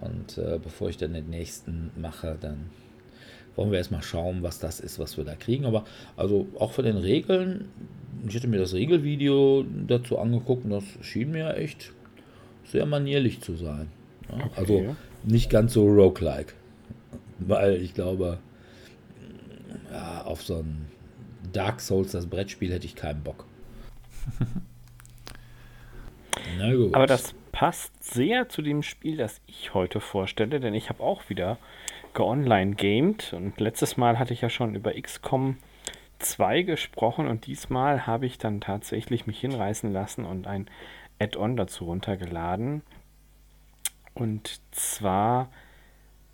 Und äh, bevor ich dann den nächsten mache, dann wollen wir erstmal schauen, was das ist, was wir da kriegen. Aber also auch von den Regeln, ich hätte mir das Regelvideo dazu angeguckt und das schien mir echt sehr manierlich zu sein. Ja, okay. Also nicht ganz so roguelike. Weil ich glaube, ja, auf so ein Dark Souls, das Brettspiel, hätte ich keinen Bock. Na gut. Aber das passt sehr zu dem Spiel, das ich heute vorstelle, denn ich habe auch wieder geonline gamed und letztes Mal hatte ich ja schon über XCOM 2 gesprochen und diesmal habe ich dann tatsächlich mich hinreißen lassen und ein Add-on dazu runtergeladen. Und zwar,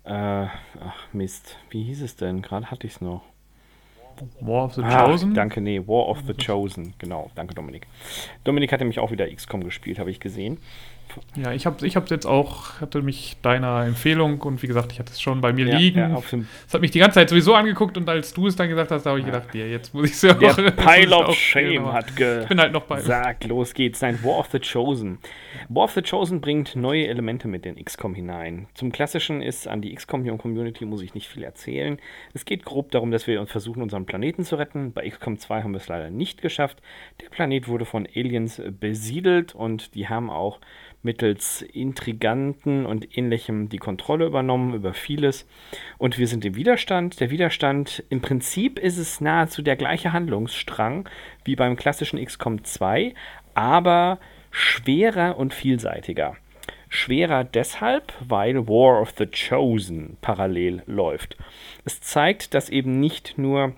äh, ach Mist, wie hieß es denn? Gerade hatte ich es noch. War of the ah, Chosen? Danke, nee, War of the Chosen. Genau, danke Dominik. Dominik hatte mich auch wieder XCOM gespielt, habe ich gesehen. Ja, ich habe ich hab jetzt auch, hatte mich deiner Empfehlung und wie gesagt, ich hatte es schon bei mir ja, liegen. Ja, es hat mich die ganze Zeit sowieso angeguckt und als du es dann gesagt hast, da habe ich ja. gedacht, ja, jetzt muss ich es ja auch. Der Pile of Shame hat gesagt, ich bin halt noch bei gesagt, los geht's. Nein, War of the Chosen. War of the Chosen bringt neue Elemente mit in XCOM hinein. Zum Klassischen ist an die XCOM-Community muss ich nicht viel erzählen. Es geht grob darum, dass wir versuchen, unseren Planeten zu retten. Bei XCOM 2 haben wir es leider nicht geschafft. Der Planet wurde von Aliens besiedelt und die haben auch mittels Intriganten und ähnlichem die Kontrolle übernommen über vieles. Und wir sind im Widerstand. Der Widerstand, im Prinzip ist es nahezu der gleiche Handlungsstrang wie beim klassischen XCOM 2, aber schwerer und vielseitiger. Schwerer deshalb, weil War of the Chosen parallel läuft. Es zeigt, dass eben nicht nur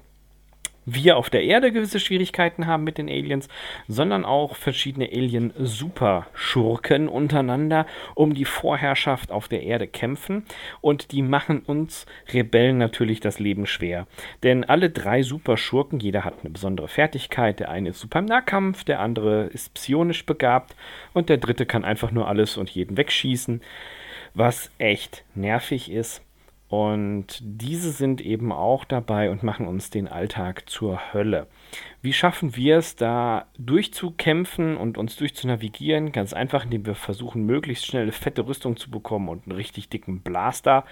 wir auf der Erde gewisse Schwierigkeiten haben mit den Aliens, sondern auch verschiedene Alien-Superschurken untereinander um die Vorherrschaft auf der Erde kämpfen und die machen uns Rebellen natürlich das Leben schwer. Denn alle drei Superschurken, jeder hat eine besondere Fertigkeit, der eine ist super im Nahkampf, der andere ist psionisch begabt und der dritte kann einfach nur alles und jeden wegschießen, was echt nervig ist. Und diese sind eben auch dabei und machen uns den Alltag zur Hölle. Wie schaffen wir es, da durchzukämpfen und uns durchzunavigieren? Ganz einfach, indem wir versuchen, möglichst schnell eine fette Rüstung zu bekommen und einen richtig dicken Blaster.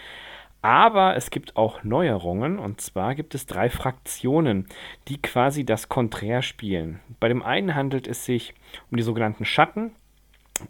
Aber es gibt auch Neuerungen und zwar gibt es drei Fraktionen, die quasi das Konträr spielen. Bei dem einen handelt es sich um die sogenannten Schatten,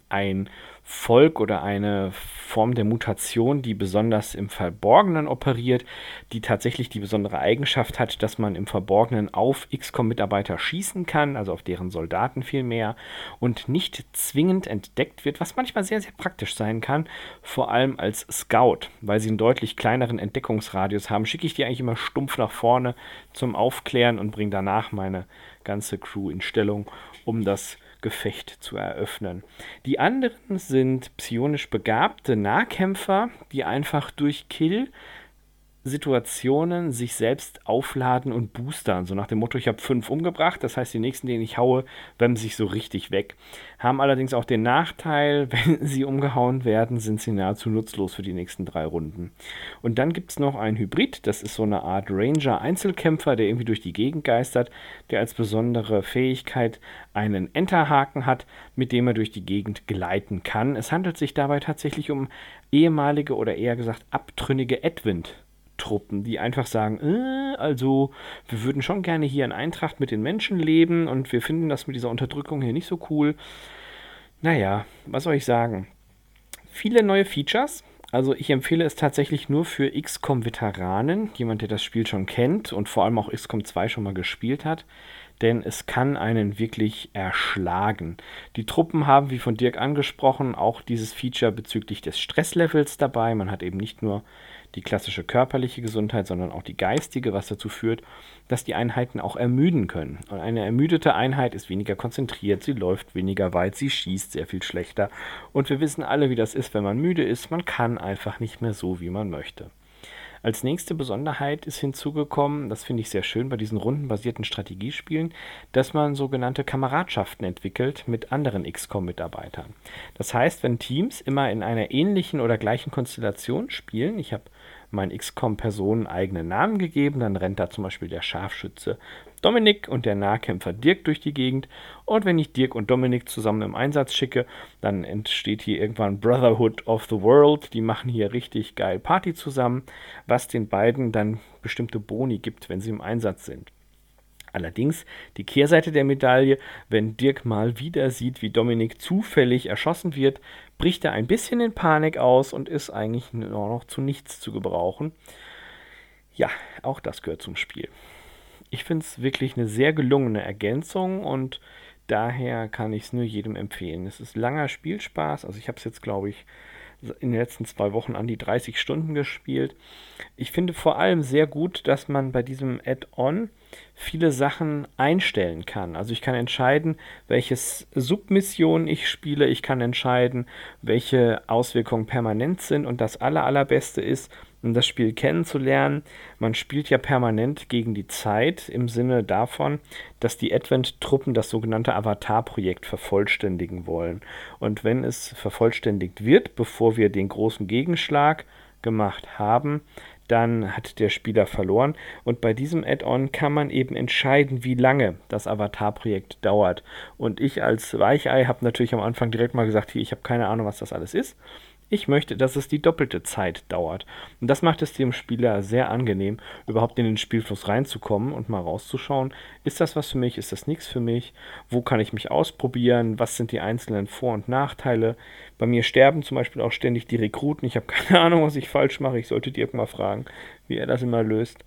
ein Volk oder eine Form der Mutation, die besonders im Verborgenen operiert, die tatsächlich die besondere Eigenschaft hat, dass man im Verborgenen auf XCOM-Mitarbeiter schießen kann, also auf deren Soldaten vielmehr, und nicht zwingend entdeckt wird, was manchmal sehr, sehr praktisch sein kann, vor allem als Scout, weil sie einen deutlich kleineren Entdeckungsradius haben, schicke ich die eigentlich immer stumpf nach vorne zum Aufklären und bringe danach meine ganze Crew in Stellung, um das Gefecht zu eröffnen. Die anderen sind psionisch begabte Nahkämpfer, die einfach durch Kill Situationen sich selbst aufladen und boostern. So nach dem Motto, ich habe fünf umgebracht, das heißt, die nächsten, denen ich haue, wemmen sich so richtig weg. Haben allerdings auch den Nachteil, wenn sie umgehauen werden, sind sie nahezu nutzlos für die nächsten drei Runden. Und dann gibt es noch einen Hybrid, das ist so eine Art Ranger-Einzelkämpfer, der irgendwie durch die Gegend geistert, der als besondere Fähigkeit einen Enterhaken hat, mit dem er durch die Gegend gleiten kann. Es handelt sich dabei tatsächlich um ehemalige oder eher gesagt abtrünnige Edwind. Truppen, die einfach sagen, äh, also wir würden schon gerne hier in Eintracht mit den Menschen leben und wir finden das mit dieser Unterdrückung hier nicht so cool. Naja, was soll ich sagen? Viele neue Features. Also ich empfehle es tatsächlich nur für XCOM-Veteranen, jemand, der das Spiel schon kennt und vor allem auch XCOM 2 schon mal gespielt hat denn es kann einen wirklich erschlagen. Die Truppen haben, wie von Dirk angesprochen, auch dieses Feature bezüglich des Stresslevels dabei. Man hat eben nicht nur die klassische körperliche Gesundheit, sondern auch die geistige, was dazu führt, dass die Einheiten auch ermüden können. Und eine ermüdete Einheit ist weniger konzentriert, sie läuft weniger weit, sie schießt sehr viel schlechter. Und wir wissen alle, wie das ist, wenn man müde ist. Man kann einfach nicht mehr so, wie man möchte. Als nächste Besonderheit ist hinzugekommen, das finde ich sehr schön bei diesen rundenbasierten Strategiespielen, dass man sogenannte Kameradschaften entwickelt mit anderen XCOM-Mitarbeitern. Das heißt, wenn Teams immer in einer ähnlichen oder gleichen Konstellation spielen, ich habe meinen XCOM-Personen eigenen Namen gegeben, dann rennt da zum Beispiel der Scharfschütze Dominik und der Nahkämpfer Dirk durch die Gegend. Und wenn ich Dirk und Dominik zusammen im Einsatz schicke, dann entsteht hier irgendwann Brotherhood of the World. Die machen hier richtig geil Party zusammen, was den beiden dann bestimmte Boni gibt, wenn sie im Einsatz sind. Allerdings die Kehrseite der Medaille, wenn Dirk mal wieder sieht, wie Dominik zufällig erschossen wird, bricht er ein bisschen in Panik aus und ist eigentlich nur noch zu nichts zu gebrauchen. Ja, auch das gehört zum Spiel ich finde es wirklich eine sehr gelungene Ergänzung und daher kann ich es nur jedem empfehlen. Es ist langer Spielspaß, also ich habe es jetzt, glaube ich, in den letzten zwei Wochen an die 30 Stunden gespielt. Ich finde vor allem sehr gut, dass man bei diesem Add-on viele Sachen einstellen kann. Also ich kann entscheiden, welche Submissionen ich spiele. Ich kann entscheiden, welche Auswirkungen permanent sind. Und das aller, allerbeste ist, um das Spiel kennenzulernen. Man spielt ja permanent gegen die Zeit im Sinne davon, dass die Advent-Truppen das sogenannte Avatar-Projekt vervollständigen wollen. Und wenn es vervollständigt wird, bevor wir den großen Gegenschlag gemacht haben, dann hat der Spieler verloren. Und bei diesem Add-on kann man eben entscheiden, wie lange das Avatar-Projekt dauert. Und ich als Weichei habe natürlich am Anfang direkt mal gesagt, hier, ich habe keine Ahnung, was das alles ist. Ich möchte, dass es die doppelte Zeit dauert. Und das macht es dem Spieler sehr angenehm, überhaupt in den Spielfluss reinzukommen und mal rauszuschauen, ist das was für mich, ist das nichts für mich, wo kann ich mich ausprobieren, was sind die einzelnen Vor- und Nachteile. Bei mir sterben zum Beispiel auch ständig die Rekruten. Ich habe keine Ahnung, was ich falsch mache. Ich sollte Dirk mal fragen, wie er das immer löst.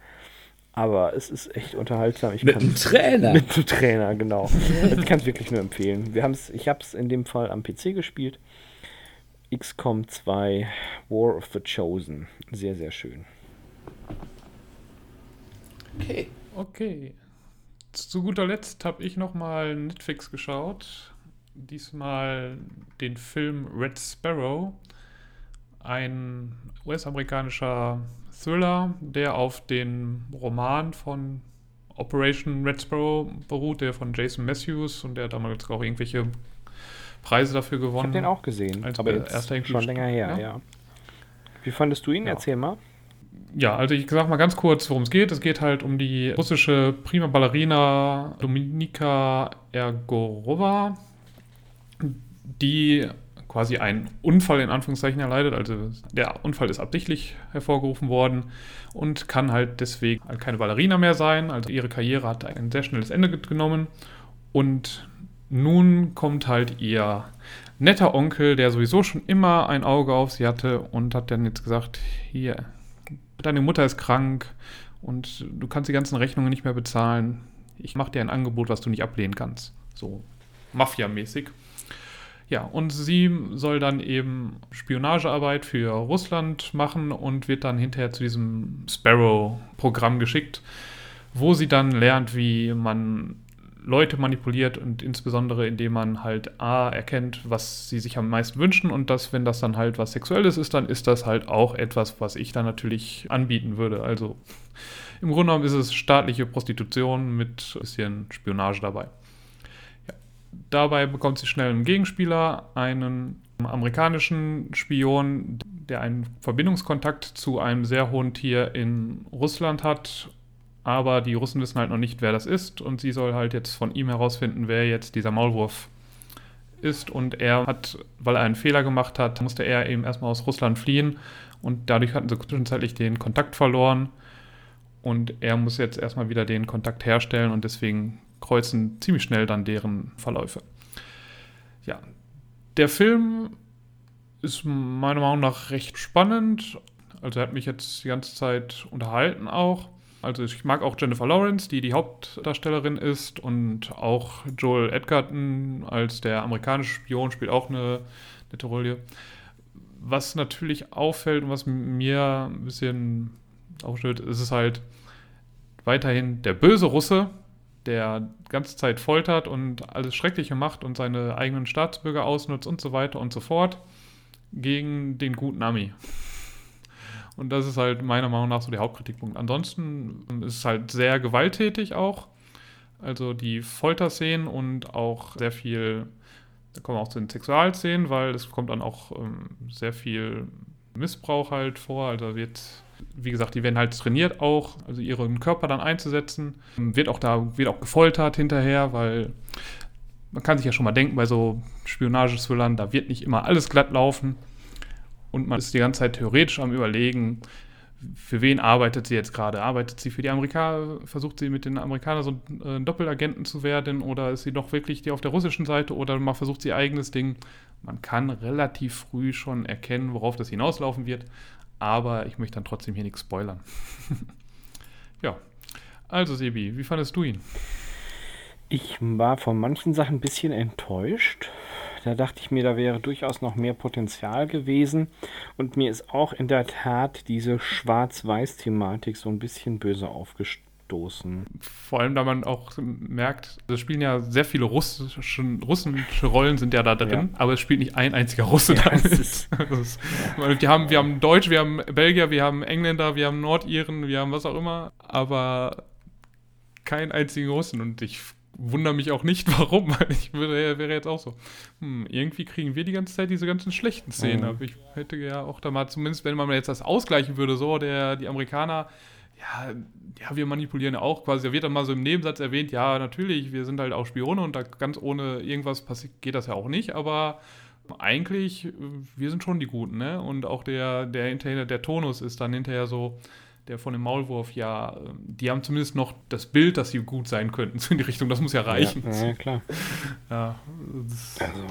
Aber es ist echt unterhaltsam. Ich mit einem Trainer. Mit einem Trainer, genau. ich kann es wirklich nur empfehlen. Wir haben's, ich habe es in dem Fall am PC gespielt. XCOM 2 War of the Chosen. Sehr, sehr schön. Okay. Okay. Zu guter Letzt habe ich nochmal Netflix geschaut. Diesmal den Film Red Sparrow. Ein US-amerikanischer Thriller, der auf den Roman von Operation Red Sparrow beruht, der von Jason Matthews und der damals auch irgendwelche Preise dafür gewonnen. Ich habe den auch gesehen, als aber jetzt schon länger her, ja. ja. Wie fandest du ihn? Ja. Erzähl mal. Ja, also ich sag mal ganz kurz, worum es geht. Es geht halt um die russische Prima Ballerina Dominika Ergorova, die quasi einen Unfall in Anführungszeichen erleidet. Also der Unfall ist absichtlich hervorgerufen worden und kann halt deswegen halt keine Ballerina mehr sein. Also ihre Karriere hat ein sehr schnelles Ende genommen und nun kommt halt ihr netter Onkel, der sowieso schon immer ein Auge auf sie hatte und hat dann jetzt gesagt, hier, deine Mutter ist krank und du kannst die ganzen Rechnungen nicht mehr bezahlen. Ich mache dir ein Angebot, was du nicht ablehnen kannst. So Mafia-mäßig. Ja, und sie soll dann eben Spionagearbeit für Russland machen und wird dann hinterher zu diesem Sparrow-Programm geschickt, wo sie dann lernt, wie man Leute manipuliert und insbesondere indem man halt A erkennt, was sie sich am meisten wünschen und dass, wenn das dann halt was Sexuelles ist, dann ist das halt auch etwas, was ich dann natürlich anbieten würde. Also im Grunde genommen ist es staatliche Prostitution mit ein bisschen Spionage dabei. Ja. Dabei bekommt sie schnell einen Gegenspieler, einen amerikanischen Spion, der einen Verbindungskontakt zu einem sehr hohen Tier in Russland hat aber die Russen wissen halt noch nicht, wer das ist und sie soll halt jetzt von ihm herausfinden, wer jetzt dieser Maulwurf ist und er hat, weil er einen Fehler gemacht hat, musste er eben erstmal aus Russland fliehen und dadurch hatten sie zwischenzeitlich den Kontakt verloren und er muss jetzt erstmal wieder den Kontakt herstellen und deswegen kreuzen ziemlich schnell dann deren Verläufe. Ja, der Film ist meiner Meinung nach recht spannend. Also er hat mich jetzt die ganze Zeit unterhalten auch. Also ich mag auch Jennifer Lawrence, die die Hauptdarstellerin ist und auch Joel Edgerton als der amerikanische Spion spielt auch eine nette Rolle. Was natürlich auffällt und was mir ein bisschen aufstellt, ist es halt weiterhin der böse Russe, der die ganze Zeit foltert und alles Schreckliche macht und seine eigenen Staatsbürger ausnutzt und so weiter und so fort, gegen den guten Ami. Und das ist halt meiner Meinung nach so der Hauptkritikpunkt. Ansonsten ist es halt sehr gewalttätig auch. Also die Folterszenen und auch sehr viel, da kommen auch zu den Sexualszenen, weil es kommt dann auch ähm, sehr viel Missbrauch halt vor. Also wird, wie gesagt, die werden halt trainiert auch, also ihren Körper dann einzusetzen. Wird auch da, wird auch gefoltert hinterher, weil man kann sich ja schon mal denken, bei so Spionagethrillern, da wird nicht immer alles glatt laufen. Und man ist die ganze Zeit theoretisch am überlegen, für wen arbeitet sie jetzt gerade? Arbeitet sie für die Amerikaner? Versucht sie mit den Amerikanern so ein äh, Doppelagenten zu werden? Oder ist sie doch wirklich die auf der russischen Seite? Oder man versucht sie ihr eigenes Ding? Man kann relativ früh schon erkennen, worauf das hinauslaufen wird. Aber ich möchte dann trotzdem hier nichts spoilern. ja. Also, Sebi, wie fandest du ihn? Ich war von manchen Sachen ein bisschen enttäuscht. Da dachte ich mir, da wäre durchaus noch mehr Potenzial gewesen. Und mir ist auch in der Tat diese Schwarz-Weiß-Thematik so ein bisschen böse aufgestoßen. Vor allem, da man auch merkt, es spielen ja sehr viele russische, russische Rollen sind ja da drin, ja. aber es spielt nicht ein einziger Russe ja. Ist, ist, wir, haben, wir haben Deutsch, wir haben Belgier, wir haben Engländer, wir haben Nordiren, wir haben was auch immer, aber keinen einzigen Russen. Und ich wundere mich auch nicht, warum, weil ich würde, wäre jetzt auch so, hm, irgendwie kriegen wir die ganze Zeit diese ganzen schlechten Szenen. Mhm. Aber ich hätte ja auch da mal, zumindest wenn man jetzt das ausgleichen würde, so, der, die Amerikaner, ja, ja, wir manipulieren ja auch quasi. Da wird dann mal so im Nebensatz erwähnt, ja, natürlich, wir sind halt auch Spione und da ganz ohne irgendwas passiert, geht das ja auch nicht, aber eigentlich, wir sind schon die Guten, ne? Und auch der, der hinterher, der Tonus ist dann hinterher so, der von dem Maulwurf, ja, ähm, die haben zumindest noch das Bild, dass sie gut sein könnten, so in die Richtung. Das muss ja reichen. Ja, ja klar. ja, das, also.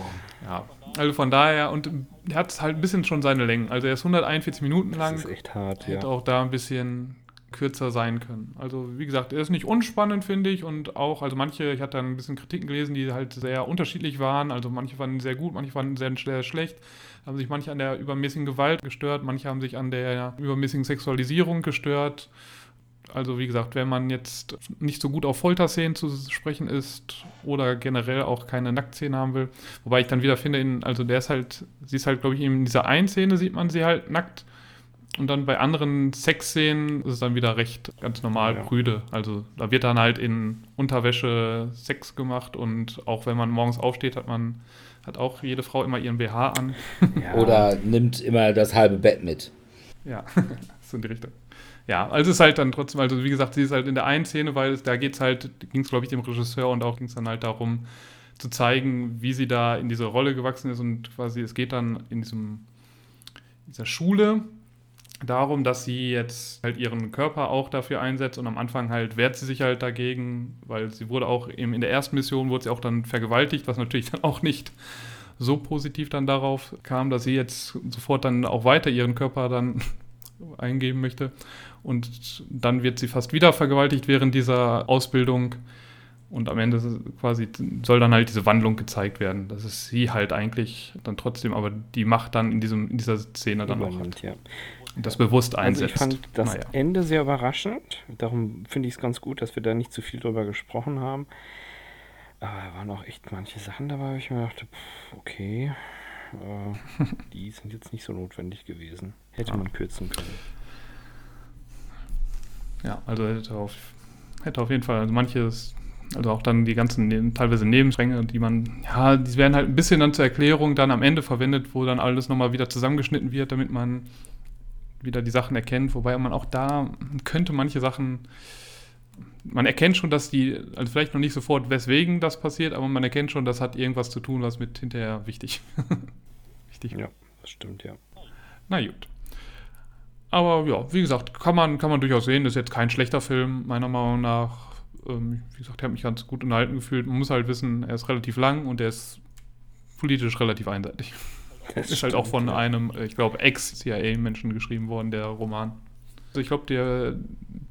ja, also von daher, und er hat halt ein bisschen schon seine Längen. Also er ist 141 Minuten lang. Das ist echt hart, ja. Hätte auch da ein bisschen kürzer sein können. Also wie gesagt, er ist nicht unspannend, finde ich. Und auch, also manche, ich hatte ein bisschen Kritiken gelesen, die halt sehr unterschiedlich waren. Also manche fanden ihn sehr gut, manche fanden ihn sehr, sehr schlecht haben sich manche an der übermäßigen Gewalt gestört, manche haben sich an der übermäßigen Sexualisierung gestört. Also wie gesagt, wenn man jetzt nicht so gut auf Folterszenen zu sprechen ist oder generell auch keine Nacktszenen haben will, wobei ich dann wieder finde, in, also der ist halt, sie ist halt, glaube ich, in dieser einen Szene sieht man sie halt nackt und dann bei anderen Sexszenen ist es dann wieder recht ganz normal ja. prüde. Also da wird dann halt in Unterwäsche Sex gemacht und auch wenn man morgens aufsteht, hat man hat auch jede Frau immer ihren BH an. Ja. Oder nimmt immer das halbe Bett mit. Ja, so in die Richtung. Ja, also es ist halt dann trotzdem, also wie gesagt, sie ist halt in der einen Szene, weil es, da geht es halt, ging es glaube ich dem Regisseur und auch ging es dann halt darum, zu zeigen, wie sie da in diese Rolle gewachsen ist und quasi es geht dann in diesem, dieser Schule darum, dass sie jetzt halt ihren Körper auch dafür einsetzt und am Anfang halt wehrt sie sich halt dagegen, weil sie wurde auch eben in der ersten Mission wurde sie auch dann vergewaltigt, was natürlich dann auch nicht so positiv dann darauf kam, dass sie jetzt sofort dann auch weiter ihren Körper dann eingeben möchte und dann wird sie fast wieder vergewaltigt während dieser Ausbildung und am Ende quasi soll dann halt diese Wandlung gezeigt werden. Das ist sie halt eigentlich dann trotzdem, aber die Macht dann in, diesem, in dieser Szene dann auch. Hat. Ja das bewusst einsetzt. Also ich fand das naja. Ende sehr überraschend. Darum finde ich es ganz gut, dass wir da nicht zu viel drüber gesprochen haben. Aber da waren auch echt manche Sachen dabei, wo ich mir dachte, pff, okay, äh, die sind jetzt nicht so notwendig gewesen. Hätte ja. man kürzen können. Ja, also hätte auf, hätte auf jeden Fall, also manches, also auch dann die ganzen teilweise Nebenstränge, die man, ja, die werden halt ein bisschen dann zur Erklärung dann am Ende verwendet, wo dann alles nochmal wieder zusammengeschnitten wird, damit man wieder die Sachen erkennt, wobei man auch da könnte manche Sachen, man erkennt schon, dass die, also vielleicht noch nicht sofort, weswegen das passiert, aber man erkennt schon, das hat irgendwas zu tun, was mit hinterher wichtig, wichtig Ja, das stimmt, ja. Na gut. Aber ja, wie gesagt, kann man, kann man durchaus sehen, das ist jetzt kein schlechter Film, meiner Meinung nach. Ähm, wie gesagt, er hat mich ganz gut unterhalten gefühlt. Man muss halt wissen, er ist relativ lang und er ist politisch relativ einseitig. Das ist halt auch von ja. einem, ich glaube, Ex-CIA-Menschen geschrieben worden, der Roman. Also ich glaube, der,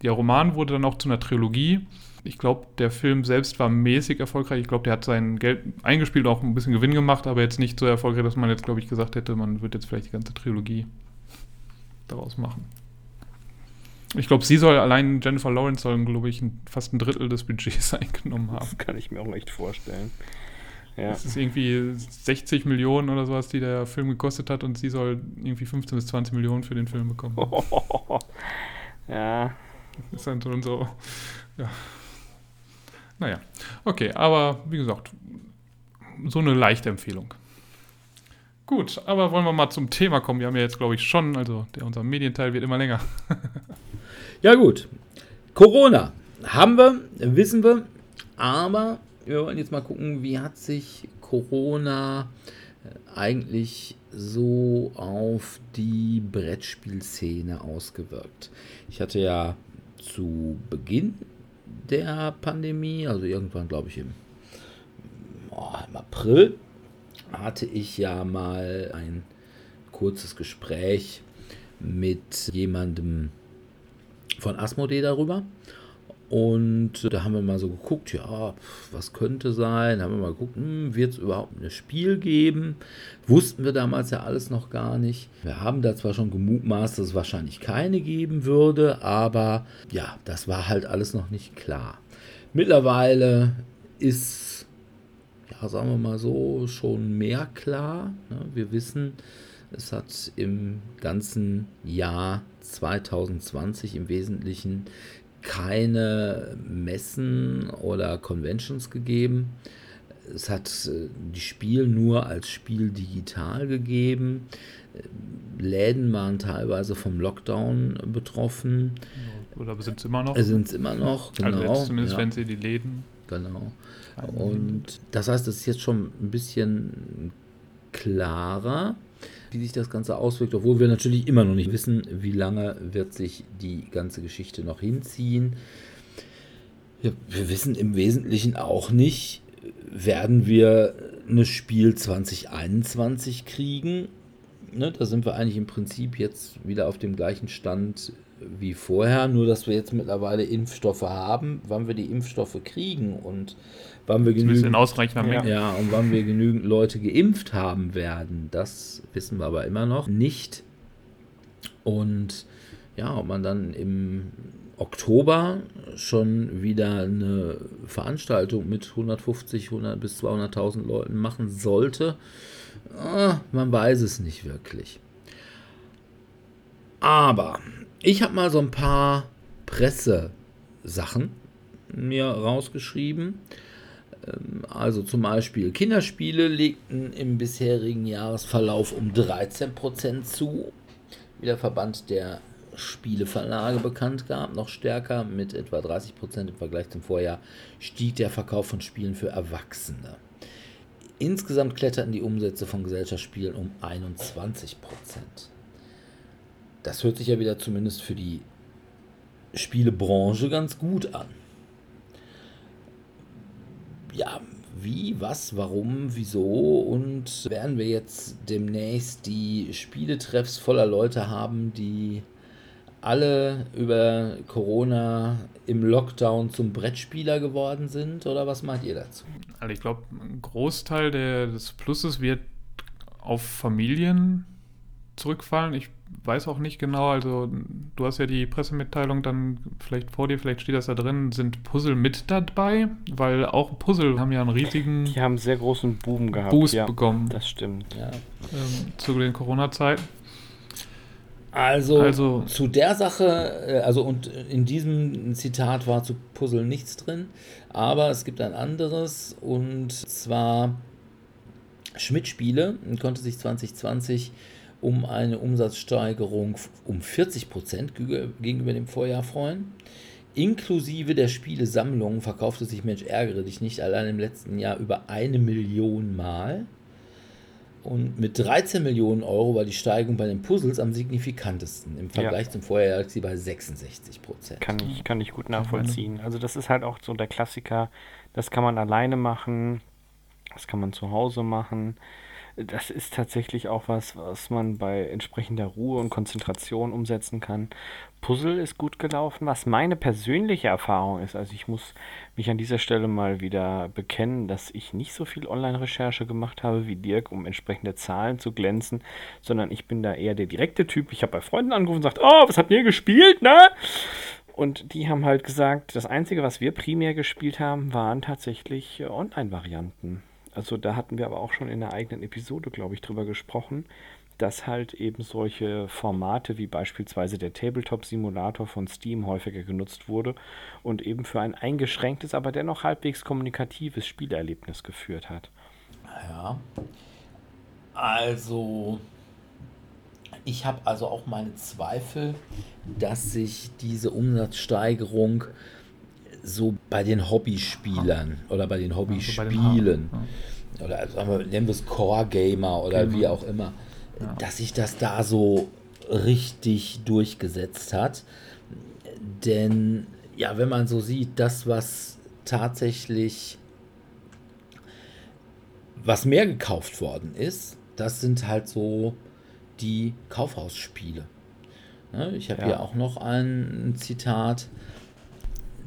der Roman wurde dann auch zu einer Trilogie. Ich glaube, der Film selbst war mäßig erfolgreich. Ich glaube, der hat sein Geld eingespielt, auch ein bisschen Gewinn gemacht, aber jetzt nicht so erfolgreich, dass man jetzt, glaube ich, gesagt hätte, man wird jetzt vielleicht die ganze Trilogie daraus machen. Ich glaube, sie soll allein Jennifer Lawrence sollen, glaube ich, fast ein Drittel des Budgets eingenommen haben. Das kann ich mir auch echt vorstellen. Ja. Das ist irgendwie 60 Millionen oder sowas, die der Film gekostet hat und sie soll irgendwie 15 bis 20 Millionen für den Film bekommen. ja. Das ist dann schon so, ja. Naja, okay, aber wie gesagt, so eine leichte Empfehlung. Gut, aber wollen wir mal zum Thema kommen. Wir haben ja jetzt, glaube ich, schon, also der, unser Medienteil wird immer länger. ja, gut. Corona haben wir, wissen wir, aber wir wollen jetzt mal gucken, wie hat sich Corona äh, eigentlich so auf die Brettspielszene ausgewirkt. Ich hatte ja zu Beginn der Pandemie, also irgendwann glaube ich im, oh, im April, hatte ich ja mal ein kurzes Gespräch mit jemandem von Asmodee darüber. Und da haben wir mal so geguckt, ja, was könnte sein? Da haben wir mal geguckt, hm, wird es überhaupt ein Spiel geben? Wussten wir damals ja alles noch gar nicht. Wir haben da zwar schon gemutmaßt, dass es wahrscheinlich keine geben würde, aber ja, das war halt alles noch nicht klar. Mittlerweile ist, ja, sagen wir mal so, schon mehr klar. Ne? Wir wissen, es hat im ganzen Jahr 2020 im Wesentlichen keine Messen oder Conventions gegeben. Es hat äh, die Spiel nur als Spiel digital gegeben. Läden waren teilweise vom Lockdown betroffen. Oder sind es immer noch? Sind es immer noch, also genau. Also zumindest ja. wenn sie die Läden. Genau. Und das heißt, es ist jetzt schon ein bisschen klarer wie sich das Ganze auswirkt, obwohl wir natürlich immer noch nicht wissen, wie lange wird sich die ganze Geschichte noch hinziehen. Ja, wir wissen im Wesentlichen auch nicht, werden wir ein Spiel 2021 kriegen. Ne, da sind wir eigentlich im Prinzip jetzt wieder auf dem gleichen Stand wie vorher, nur dass wir jetzt mittlerweile Impfstoffe haben, wann wir die Impfstoffe kriegen und wann wir genügend, Menge. Ja, und wann wir genügend Leute geimpft haben werden, das wissen wir aber immer noch nicht. Und ja, ob man dann im Oktober schon wieder eine Veranstaltung mit 150, 100 bis 200.000 Leuten machen sollte, ah, man weiß es nicht wirklich. Aber ich habe mal so ein paar Pressesachen mir rausgeschrieben. Ähm, also zum Beispiel Kinderspiele legten im bisherigen Jahresverlauf um 13% zu, wie der Verband der Spieleverlage bekannt gab, noch stärker mit etwa 30% im Vergleich zum Vorjahr stieg der Verkauf von Spielen für Erwachsene. Insgesamt kletterten die Umsätze von Gesellschaftsspielen um 21%. Das hört sich ja wieder zumindest für die Spielebranche ganz gut an. Ja, wie, was, warum, wieso und werden wir jetzt demnächst die Spieletreffs voller Leute haben, die alle über Corona im Lockdown zum Brettspieler geworden sind oder was meint ihr dazu? Also ich glaube, ein Großteil der, des Pluses wird auf Familien zurückfallen. Ich weiß auch nicht genau, also du hast ja die Pressemitteilung dann vielleicht vor dir, vielleicht steht das da drin, sind Puzzle mit dabei, weil auch Puzzle haben ja einen riesigen Die haben sehr großen Boom gehabt. Boost ja, bekommen. Das stimmt. Ja. Ähm, zu den Corona-Zeiten. Also, also, zu der Sache, äh, also und in diesem Zitat war zu Puzzle nichts drin, aber es gibt ein anderes und zwar Schmidt Spiele konnte sich 2020 um eine Umsatzsteigerung um 40 Prozent gegenüber dem Vorjahr freuen. Inklusive der Spielesammlung verkaufte sich Mensch ärgere dich nicht allein im letzten Jahr über eine Million Mal. Und mit 13 Millionen Euro war die Steigerung bei den Puzzles am signifikantesten. Im Vergleich ja. zum Vorjahr lag sie bei 66 Prozent. Kann ich, kann ich gut nachvollziehen. Also das ist halt auch so der Klassiker. Das kann man alleine machen. Das kann man zu Hause machen das ist tatsächlich auch was, was man bei entsprechender Ruhe und Konzentration umsetzen kann. Puzzle ist gut gelaufen, was meine persönliche Erfahrung ist. Also ich muss mich an dieser Stelle mal wieder bekennen, dass ich nicht so viel Online-Recherche gemacht habe wie Dirk, um entsprechende Zahlen zu glänzen, sondern ich bin da eher der direkte Typ. Ich habe bei Freunden angerufen und gesagt, oh, was habt ihr gespielt, ne? Und die haben halt gesagt, das Einzige, was wir primär gespielt haben, waren tatsächlich Online-Varianten. Also da hatten wir aber auch schon in der eigenen Episode, glaube ich, drüber gesprochen, dass halt eben solche Formate wie beispielsweise der Tabletop-Simulator von Steam häufiger genutzt wurde und eben für ein eingeschränktes, aber dennoch halbwegs kommunikatives Spielerlebnis geführt hat. Ja. Also, ich habe also auch meine Zweifel, dass sich diese Umsatzsteigerung so bei den Hobbyspielern oder bei den Hobbyspielen ja. oder sagen wir, nennen wir es Core Gamer oder genau. wie auch immer, ja. dass sich das da so richtig durchgesetzt hat. Denn ja, wenn man so sieht, das, was tatsächlich, was mehr gekauft worden ist, das sind halt so die Kaufhausspiele. Ne, ich habe ja. hier auch noch ein Zitat.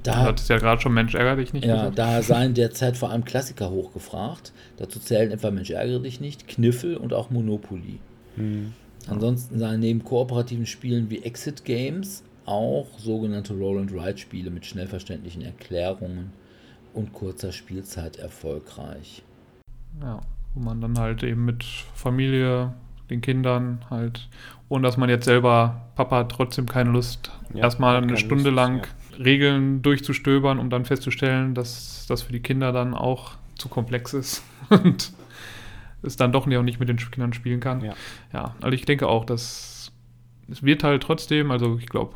Da hat es ja gerade schon Mensch ärgere dich nicht. Ja, gesagt. da seien derzeit vor allem Klassiker hochgefragt. Dazu zählen etwa Mensch ärgere dich nicht, Kniffel und auch Monopoly. Hm. Ansonsten seien neben kooperativen Spielen wie Exit Games auch sogenannte Roll-and-Ride-Spiele mit schnell verständlichen Erklärungen und kurzer Spielzeit erfolgreich. Ja, wo man dann halt eben mit Familie, den Kindern halt, ohne dass man jetzt selber, Papa hat trotzdem keine Lust, ja, erstmal eine Stunde Lust, lang ja. Regeln durchzustöbern, um dann festzustellen, dass das für die Kinder dann auch zu komplex ist und es dann doch nicht, mit den Kindern spielen kann. Ja, ja also ich denke auch, dass es wird halt trotzdem, also ich glaube,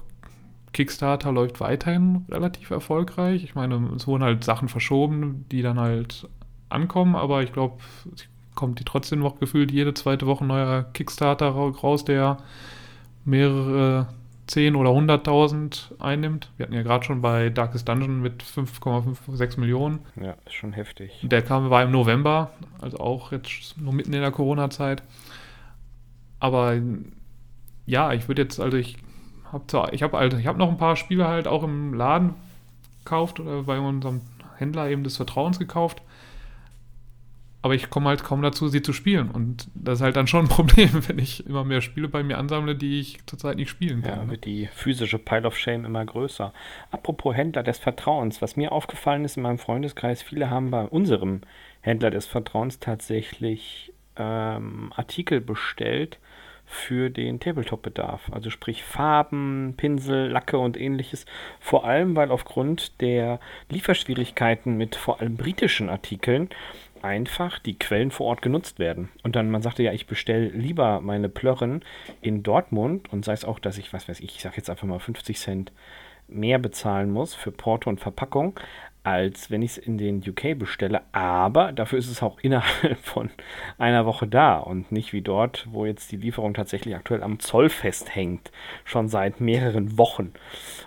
Kickstarter läuft weiterhin relativ erfolgreich. Ich meine, es wurden halt Sachen verschoben, die dann halt ankommen, aber ich glaube, kommt die trotzdem noch gefühlt jede zweite Woche ein neuer Kickstarter raus, der mehrere 10 oder 100.000 einnimmt. Wir hatten ja gerade schon bei Darkest Dungeon mit 5,56 Millionen. Ja, ist schon heftig. Der kam war im November, also auch jetzt nur mitten in der Corona-Zeit. Aber ja, ich würde jetzt, also ich habe ich habe also, ich habe noch ein paar Spiele halt auch im Laden gekauft oder bei unserem Händler eben des Vertrauens gekauft aber ich komme halt kaum dazu, sie zu spielen. Und das ist halt dann schon ein Problem, wenn ich immer mehr Spiele bei mir ansammle, die ich zurzeit nicht spielen kann. Ja, ne? wird die physische Pile of Shame immer größer. Apropos Händler des Vertrauens, was mir aufgefallen ist in meinem Freundeskreis, viele haben bei unserem Händler des Vertrauens tatsächlich ähm, Artikel bestellt für den Tabletop-Bedarf. Also sprich Farben, Pinsel, Lacke und ähnliches. Vor allem, weil aufgrund der Lieferschwierigkeiten mit vor allem britischen Artikeln einfach die Quellen vor Ort genutzt werden. Und dann man sagte, ja, ich bestelle lieber meine Plörren in Dortmund und sei es auch, dass ich, was weiß ich, ich sage jetzt einfach mal 50 Cent mehr bezahlen muss für Porto und Verpackung, als wenn ich es in den UK bestelle. Aber dafür ist es auch innerhalb von einer Woche da und nicht wie dort, wo jetzt die Lieferung tatsächlich aktuell am Zoll festhängt, schon seit mehreren Wochen.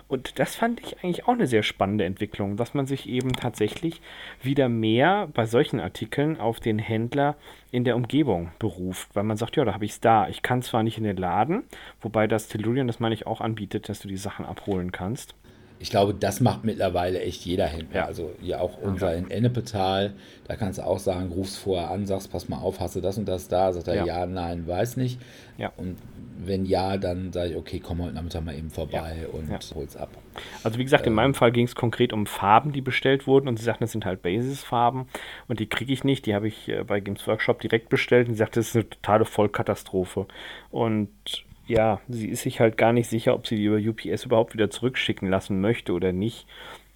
Und das fand ich eigentlich auch eine sehr spannende Entwicklung, dass man sich eben tatsächlich wieder mehr bei solchen Artikeln auf den Händler in der Umgebung beruft, weil man sagt, ja, da habe ich es da. Ich kann zwar nicht in den Laden, wobei das Tellurian das meine ich auch anbietet, dass du die Sachen abholen kannst ich glaube, das macht mittlerweile echt jeder Händler. Ja. Also ja auch unser in Ennepetal, da kannst du auch sagen, rufst vorher an, sagst, pass mal auf, hast du das und das da? Sagt er, ja, ja nein, weiß nicht. Ja. Und wenn ja, dann sage ich, okay, komm heute Nachmittag mal eben vorbei ja. und ja. hol's ab. Also wie gesagt, in ähm, meinem Fall ging es konkret um Farben, die bestellt wurden und sie sagten, das sind halt Basisfarben und die kriege ich nicht. Die habe ich äh, bei Games Workshop direkt bestellt und sie sagte, das ist eine totale Vollkatastrophe. Und ja, sie ist sich halt gar nicht sicher, ob sie die über UPS überhaupt wieder zurückschicken lassen möchte oder nicht,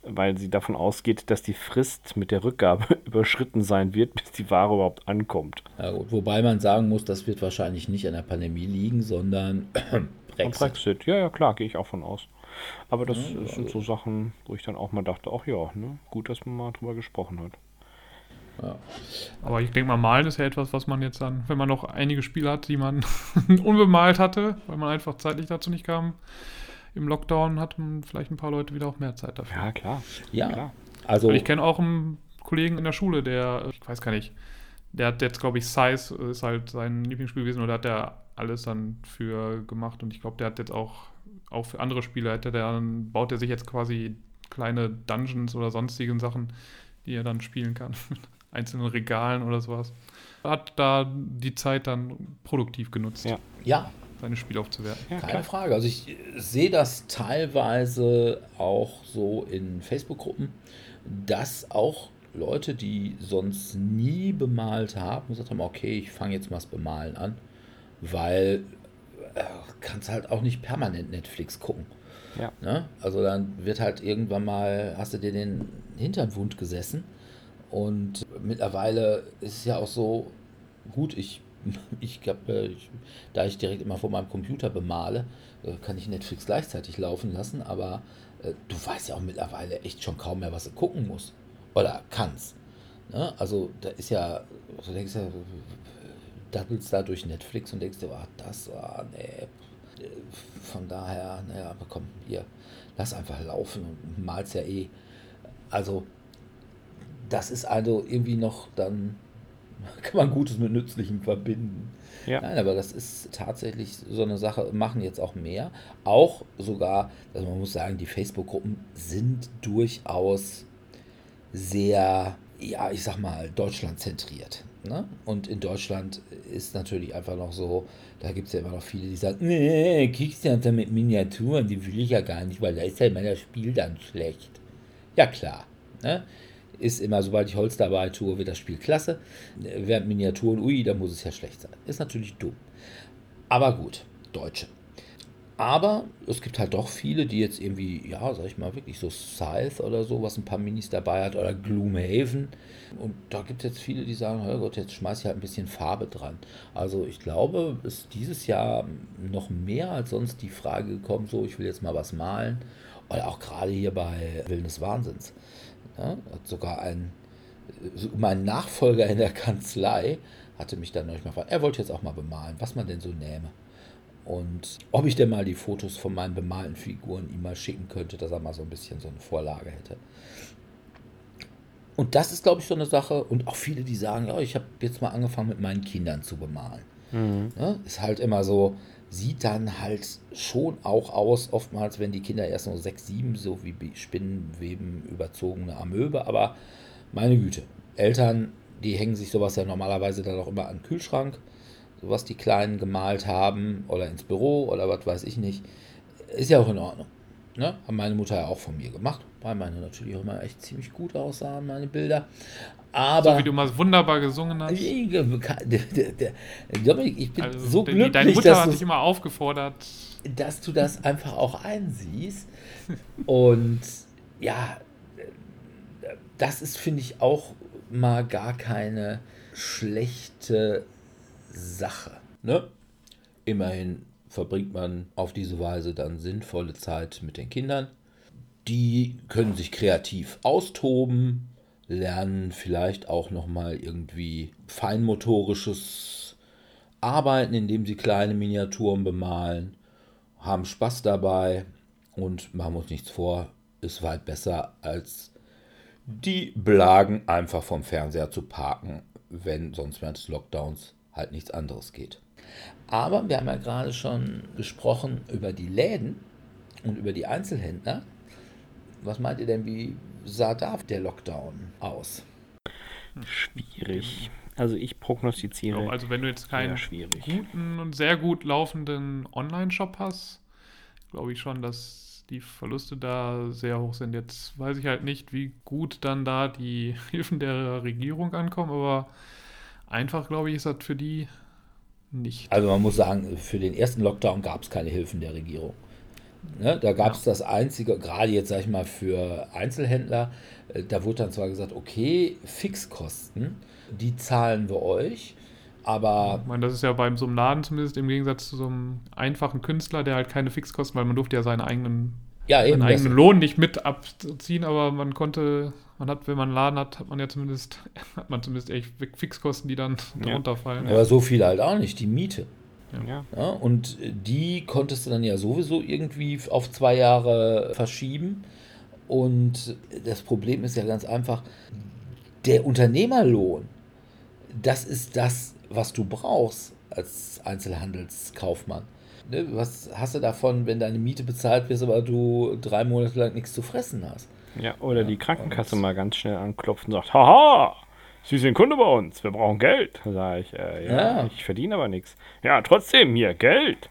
weil sie davon ausgeht, dass die Frist mit der Rückgabe überschritten sein wird, bis die Ware überhaupt ankommt. Ja, gut, wobei man sagen muss, das wird wahrscheinlich nicht an der Pandemie liegen, sondern Brexit. Brexit. Ja, ja, klar, gehe ich auch von aus. Aber das ja, sind so Sachen, wo ich dann auch mal dachte, ach ja, ne, gut, dass man mal drüber gesprochen hat. Ja. Aber ich denke mal, malen ist ja etwas, was man jetzt dann, wenn man noch einige Spiele hat, die man unbemalt hatte, weil man einfach zeitlich dazu nicht kam, im Lockdown hatten vielleicht ein paar Leute wieder auch mehr Zeit dafür. Ja, klar. Ja, klar. Also, ich kenne auch einen Kollegen in der Schule, der, ich weiß gar nicht, der hat jetzt, glaube ich, Size ist halt sein Lieblingsspiel gewesen oder hat der alles dann für gemacht und ich glaube, der hat jetzt auch, auch für andere Spiele, hat der, dann baut er sich jetzt quasi kleine Dungeons oder sonstigen Sachen, die er dann spielen kann. einzelnen Regalen oder sowas. Hat da die Zeit dann produktiv genutzt. Ja. ja. Seine Spiele aufzuwerten. Ja, Keine klar. Frage. Also ich sehe das teilweise auch so in Facebook-Gruppen, dass auch Leute, die sonst nie bemalt haben, gesagt haben, okay, ich fange jetzt mal das Bemalen an, weil äh, kannst halt auch nicht permanent Netflix gucken. Ja. Ne? Also dann wird halt irgendwann mal, hast du dir den Hintern wund gesessen und mittlerweile ist es ja auch so, gut, ich, ich glaube, da ich direkt immer vor meinem Computer bemale, äh, kann ich Netflix gleichzeitig laufen lassen, aber äh, du weißt ja auch mittlerweile echt schon kaum mehr, was du gucken musst oder kannst. Ne? Also da ist ja, du denkst ja, dabbelst da durch Netflix und denkst dir, ach, das war, nee. Von daher, naja, komm, hier, lass einfach laufen und malst ja eh. Also, das ist also irgendwie noch dann, kann man Gutes mit Nützlichem verbinden. Ja. Nein, aber das ist tatsächlich so eine Sache, machen jetzt auch mehr. Auch sogar, also man muss sagen, die Facebook-Gruppen sind durchaus sehr, ja, ich sag mal, Deutschland zentriert. Ne? Und in Deutschland ist natürlich einfach noch so, da gibt es ja immer noch viele, die sagen, nee, Kickstarter mit Miniaturen, die will ich ja gar nicht, weil da ist ja immer das Spiel dann schlecht. Ja klar, ne? Ist immer, sobald ich Holz dabei tue, wird das Spiel klasse. Während Miniaturen, ui, da muss es ja schlecht sein. Ist natürlich dumm. Aber gut, Deutsche. Aber es gibt halt doch viele, die jetzt irgendwie, ja, sag ich mal, wirklich so Scythe oder so, was ein paar Minis dabei hat, oder Gloomhaven. Und da gibt es jetzt viele, die sagen, oh Gott, jetzt schmeiß ich halt ein bisschen Farbe dran. Also ich glaube, ist dieses Jahr noch mehr als sonst die Frage gekommen, so, ich will jetzt mal was malen. Oder auch gerade hier bei Willen des Wahnsinns. Ja, hat sogar ein, mein Nachfolger in der Kanzlei hatte mich dann neulich mal gefragt, er wollte jetzt auch mal bemalen, was man denn so nähme. Und ob ich denn mal die Fotos von meinen bemalten Figuren ihm mal schicken könnte, dass er mal so ein bisschen so eine Vorlage hätte. Und das ist, glaube ich, so eine Sache. Und auch viele, die sagen, ja, ich habe jetzt mal angefangen mit meinen Kindern zu bemalen. Mhm. Ja, ist halt immer so, sieht dann halt schon auch aus, oftmals, wenn die Kinder erst noch sechs, sieben, so wie Spinnenweben überzogene Amöbe. Aber meine Güte, Eltern, die hängen sich sowas ja normalerweise dann auch immer an den Kühlschrank was die Kleinen gemalt haben oder ins Büro oder was weiß ich nicht, ist ja auch in Ordnung. Ne? Haben meine Mutter ja auch von mir gemacht, weil meine natürlich auch immer echt ziemlich gut aussahen, meine Bilder. Aber. So wie du mal wunderbar gesungen hast. Dominik, ich bin Also, so glücklich, Deine Mutter dass, hat dich immer aufgefordert. dass du das einfach auch einsiehst. Und ja, das ist, finde ich, auch mal gar keine schlechte Sache. Ne? Immerhin verbringt man auf diese Weise dann sinnvolle Zeit mit den Kindern. Die können sich kreativ austoben, lernen vielleicht auch noch mal irgendwie feinmotorisches Arbeiten, indem sie kleine Miniaturen bemalen, haben Spaß dabei und machen uns nichts vor, ist weit besser als die Blagen einfach vom Fernseher zu parken, wenn sonst während des Lockdowns halt nichts anderes geht. Aber wir haben ja gerade schon gesprochen über die Läden und über die Einzelhändler. Was meint ihr denn, wie sah da der Lockdown aus? Schwierig. Also ich prognostiziere Ja, also wenn du jetzt keinen guten und sehr gut laufenden Online-Shop hast, glaube ich schon, dass die Verluste da sehr hoch sind. Jetzt weiß ich halt nicht, wie gut dann da die Hilfen der Regierung ankommen, aber einfach, glaube ich, ist das für die nicht. Also man muss sagen, für den ersten Lockdown gab es keine Hilfen der Regierung. Ne, da gab es das einzige, gerade jetzt sage ich mal für Einzelhändler, äh, da wurde dann zwar gesagt, okay, Fixkosten, die zahlen wir euch, aber Ich meine, das ist ja beim so einem Laden zumindest im Gegensatz zu so einem einfachen Künstler, der halt keine Fixkosten, weil man durfte ja seinen eigenen, ja eben, seinen eigenen Lohn nicht mit abziehen, aber man konnte, man hat, wenn man einen Laden hat, hat man ja zumindest, hat man zumindest echt Fixkosten, die dann Ja. darunter fallen. aber so viel halt auch nicht, die Miete. Ja. Ja, und die konntest du dann ja sowieso irgendwie auf zwei Jahre verschieben. Und das Problem ist ja ganz einfach, der Unternehmerlohn, das ist das, was du brauchst als Einzelhandelskaufmann. Ne, Was hast du davon, wenn deine Miete bezahlt wird, aber du drei Monate lang nichts zu fressen hast? Ja, oder Ja, die Krankenkasse mal ganz schnell anklopft und sagt, haha, Sie sind Kunde bei uns, wir brauchen Geld. Sage ich, äh, ja, Ja. ich verdiene aber nichts. Ja, trotzdem, hier, Geld.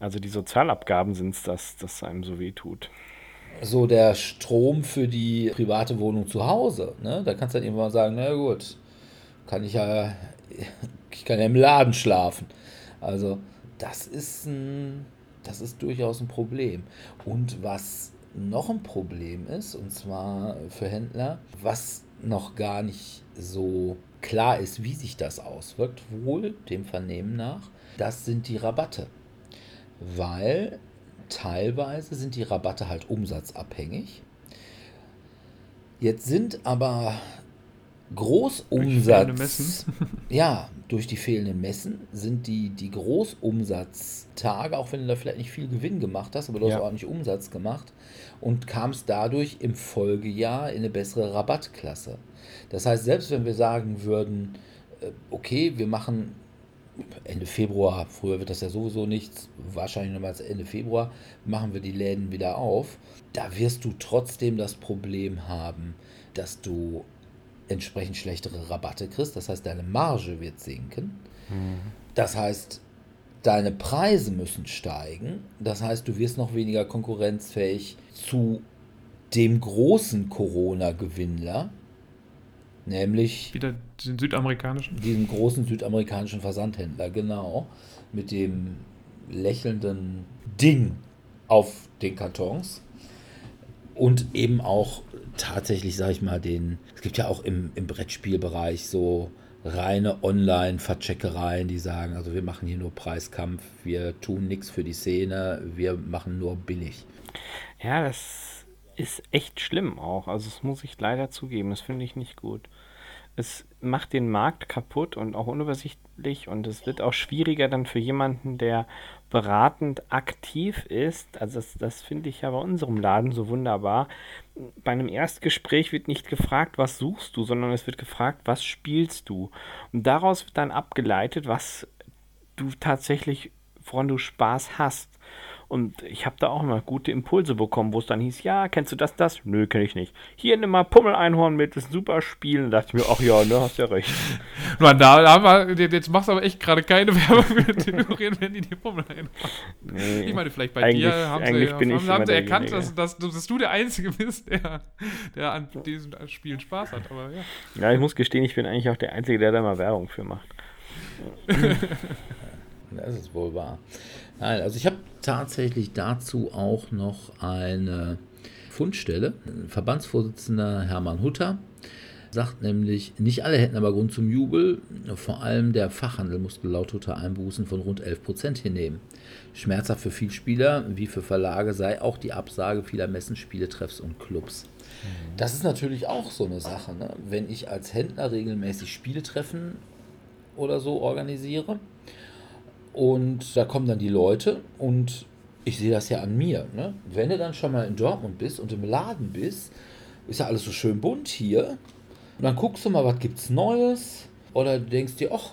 Also die Sozialabgaben sind es, das, das einem so weh tut. so der Strom für die private Wohnung zu Hause. Ne? Da kannst du dann irgendwann sagen, na gut, kann ich ja, ich kann ja im Laden schlafen. Also das ist ein, das ist durchaus ein Problem. Und was noch ein Problem ist, und zwar für Händler, was noch gar nicht so klar ist, wie sich das auswirkt, wohl dem Vernehmen nach, das sind die Rabatte. Weil teilweise sind die Rabatte halt umsatzabhängig. Jetzt sind aber Großumsatz. ja, durch die fehlenden Messen sind die, die Großumsatztage, auch wenn du da vielleicht nicht viel Gewinn gemacht hast, aber du ja. hast auch nicht Umsatz gemacht und kamst dadurch im Folgejahr in eine bessere Rabattklasse. Das heißt, selbst wenn wir sagen würden, äh, okay, wir machen Ende Februar, früher wird das ja sowieso nichts, wahrscheinlich nochmals Ende Februar, machen wir die Läden wieder auf. Da wirst du trotzdem das Problem haben, dass du entsprechend schlechtere Rabatte kriegst. Das heißt, deine Marge wird sinken. Mhm. Das heißt, deine Preise müssen steigen. Das heißt, du wirst noch weniger konkurrenzfähig zu dem großen Corona-Gewinnler, nämlich wieder den südamerikanischen, diesem großen südamerikanischen Versandhändler, genau, mit dem lächelnden Ding auf den Kartons und eben auch tatsächlich, sag ich mal, den, es gibt ja auch im, im Brettspielbereich so reine Online-Vercheckereien, die sagen, also wir machen hier nur Preiskampf, wir tun nichts für die Szene, wir machen nur billig. Ja, das ist echt schlimm auch. Also das muss ich leider zugeben, das finde ich nicht gut es macht den Markt kaputt und auch unübersichtlich und es wird auch schwieriger dann für jemanden, der beratend aktiv ist. Also das, das finde ich ja bei unserem Laden so wunderbar. Bei einem Erstgespräch wird nicht gefragt, was suchst du, sondern es wird gefragt, was spielst du. Und daraus wird dann abgeleitet, was du tatsächlich, woran du Spaß hast. Und ich habe da auch immer gute Impulse bekommen, wo es dann hieß, ja, kennst du das, das? Nö, kenne ich nicht. Hier nimm mal Pummel-Einhorn mit, das ist ein super Spiel. Und dachte ich mir, ach ja, ne, hast ja recht. Man, da, da haben wir, jetzt machst du aber echt gerade keine Werbung für Theorien, wenn die die Pummel-Einhorn. Nee, ich meine, vielleicht bei dir haben sie, haben, haben sie erkannt, dass, dass, dass, du der Einzige bist, der, der an diesen Spielen Spaß hat. Aber ja. Ja, ich muss gestehen, ich bin eigentlich auch der Einzige, der da mal Werbung für macht. das ist wohl wahr. Nein, also ich habe tatsächlich dazu auch noch eine Fundstelle. Verbandsvorsitzender Hermann Hutter sagt nämlich, nicht alle hätten aber Grund zum Jubel. Vor allem der Fachhandel musste laut Hutter Einbußen von rund 11 Prozent hinnehmen. Schmerzhaft für Vielspieler wie für Verlage sei auch die Absage vieler Messen, Spieletreffs und Clubs. Mhm. Das ist natürlich auch so eine Sache. Ne? Wenn ich als Händler regelmäßig Spieletreffen oder so organisiere, und da kommen dann die Leute und ich sehe das ja an mir. Ne? Wenn du dann schon mal in Dortmund bist und im Laden bist, ist ja alles so schön bunt hier. Und dann guckst du mal, was gibt's Neues? Oder du denkst dir, ach,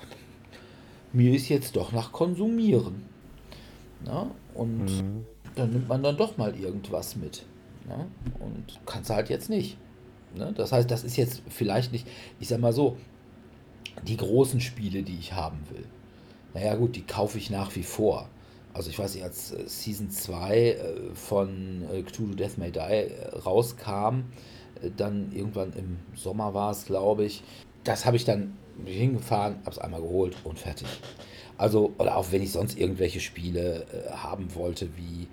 mir ist jetzt doch nach Konsumieren. Na? Und mhm. dann nimmt man dann doch mal irgendwas mit. Na? Und kannst halt jetzt nicht. Ne? Das heißt, das ist jetzt vielleicht nicht, ich sag mal so, die großen Spiele, die ich haben will. Naja gut, die kaufe ich nach wie vor. Also ich weiß nicht, als äh, Season 2 äh, von äh, Cthulhu Death May Die rauskam, dann irgendwann im Sommer war es, glaube ich, das habe ich dann hingefahren, habe es einmal geholt und fertig. Also, oder auch wenn ich sonst irgendwelche Spiele haben wollte, wie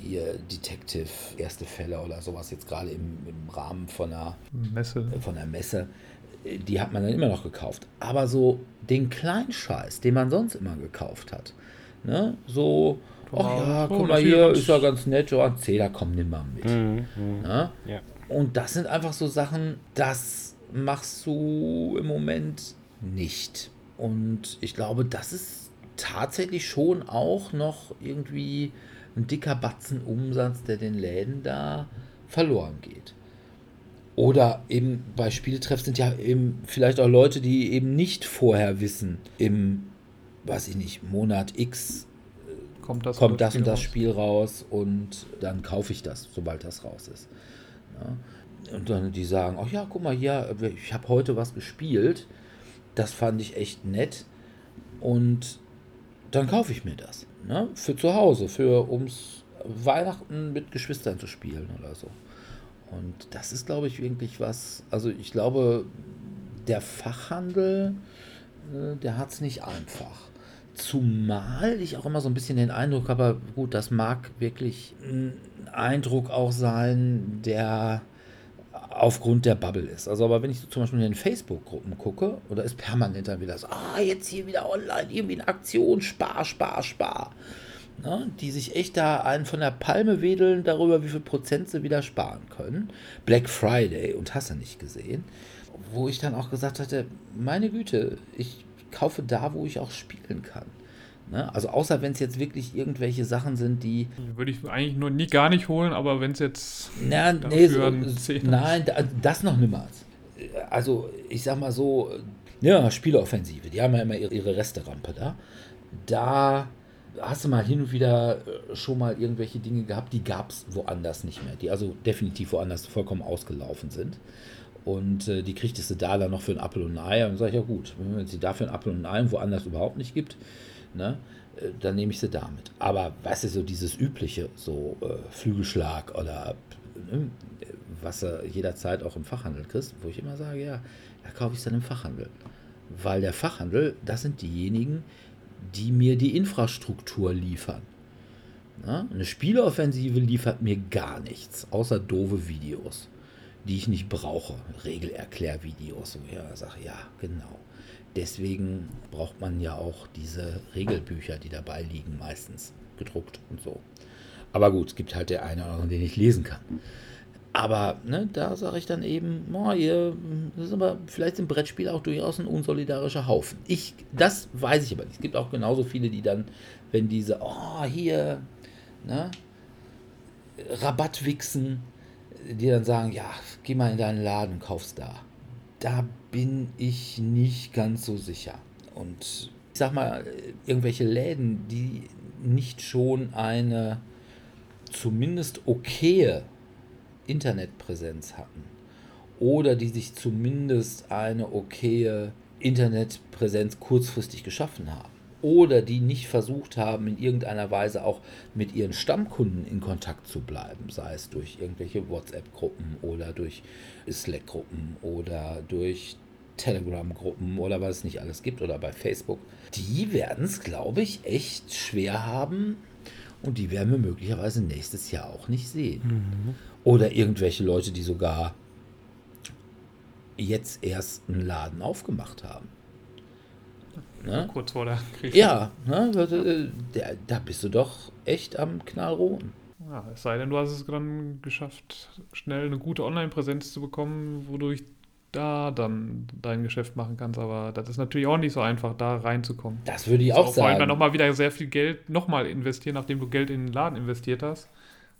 hier Detective, erste Fälle oder sowas, jetzt gerade im, im Rahmen von einer Messe. Von einer Messe, die hat man dann immer noch gekauft. Aber so den kleinen Scheiß, den man sonst immer gekauft hat, ne? so, ach ja, guck mal hier, ist ja ganz nett, so ein Zähler, komm, nimm mal mit. Mhm, mhm. ne? ja. Und das sind einfach so Sachen, das machst du im Moment nicht. Und ich glaube, das ist tatsächlich schon auch noch irgendwie ein dicker Batzen Umsatz, der den Läden da verloren geht. Oder eben bei Spieletreffs sind ja eben vielleicht auch Leute, die eben nicht vorher wissen, im, weiß ich nicht, Monat X äh, kommt das, kommt das, und das Spiel raus und dann kaufe ich das, sobald das raus ist. Ja. Und dann die sagen, ach ja, guck mal hier, ich habe heute was gespielt, das fand ich echt nett und dann kaufe ich mir das. Ne? Für zu Hause, für ums Weihnachten mit Geschwistern zu spielen oder so. Und das ist, glaube ich, wirklich was. Also ich glaube, der Fachhandel, äh, der hat es nicht einfach. Zumal ich auch immer so ein bisschen den Eindruck habe, gut, das mag wirklich ein Eindruck auch sein, der aufgrund der Bubble ist. Also, aber wenn ich so zum Beispiel in den Facebook-Gruppen gucke, oder ist permanent dann wieder so, ah, jetzt hier wieder online, irgendwie eine Aktion, spar, spar, spar. Ne, die sich echt da einen von der Palme wedeln darüber, wie viel Prozent sie wieder sparen können. Black Friday und hast du nicht gesehen. Wo ich dann auch gesagt hatte, meine Güte, ich kaufe da, wo ich auch spielen kann. Ne? Also außer wenn es jetzt wirklich irgendwelche Sachen sind, die. Würde ich eigentlich nur nie gar nicht holen, aber wenn es jetzt. Na, nee, so, nein, das noch niemals. Also ich sag mal so, ja, Spieleoffensive, die haben ja immer ihre, ihre Resterampe da. Da hast du mal hin und wieder äh, schon mal irgendwelche Dinge gehabt, die gab es woanders nicht mehr, die also definitiv woanders vollkommen ausgelaufen sind. Und äh, die kriegtest du da dann noch für ein Apfel und ein Ei. Und sage ich, ja gut, wenn sie dafür ein Apfel und ein Ei woanders überhaupt nicht gibt, ne, äh, dann nehme ich sie damit. Aber weißt du, so dieses übliche, so äh, Flügelschlag oder ne, was du jederzeit auch im Fachhandel kriegst, wo ich immer sage, ja, da kaufe ich es dann im Fachhandel. Weil der Fachhandel, das sind diejenigen, die mir die Infrastruktur liefern. Na, eine Spieleoffensive liefert mir gar nichts, außer doofe Videos die ich nicht brauche. Regelerklärvideos, wo ich sage, ja, genau. Deswegen braucht man ja auch diese Regelbücher, die dabei liegen, meistens gedruckt und so. Aber gut, es gibt halt der eine oder andere, den ich lesen kann. Aber ne, da sage ich dann eben, oh, ihr, das ist aber vielleicht im Brettspiel auch durchaus ein unsolidarischer Haufen. Ich, das weiß ich aber nicht. Es gibt auch genauso viele, die dann, wenn diese, oh, hier, ne, Rabatt wichsen, die dann sagen, ja, geh mal in deinen Laden kauf's da. Da bin ich nicht ganz so sicher. Und ich sag mal, irgendwelche Läden, die nicht schon eine zumindest okaye Internetpräsenz hatten. Oder die sich zumindest eine okaye Internetpräsenz kurzfristig geschaffen haben. Oder die nicht versucht haben, in irgendeiner Weise auch mit ihren Stammkunden in Kontakt zu bleiben, sei es durch irgendwelche WhatsApp-Gruppen oder durch Slack-Gruppen oder durch Telegram-Gruppen oder was es nicht alles gibt oder bei Facebook, die werden es, glaube ich, echt schwer haben. Und die werden wir möglicherweise nächstes Jahr auch nicht sehen. Mhm. Oder irgendwelche Leute, die sogar jetzt erst einen Laden aufgemacht haben. Ne? Kurz vor der Krise. Ja, ne? da, da bist du doch echt am Knallrohen. Ja, es sei denn, du hast es dann geschafft, schnell eine gute Online-Präsenz zu bekommen, wodurch da dann dein Geschäft machen kannst. Aber das ist natürlich auch nicht so einfach, da reinzukommen. Das würde ich auch, auch sagen. Vor allem dann nochmal wieder sehr viel Geld nochmal investieren, nachdem du Geld in den Laden investiert hast.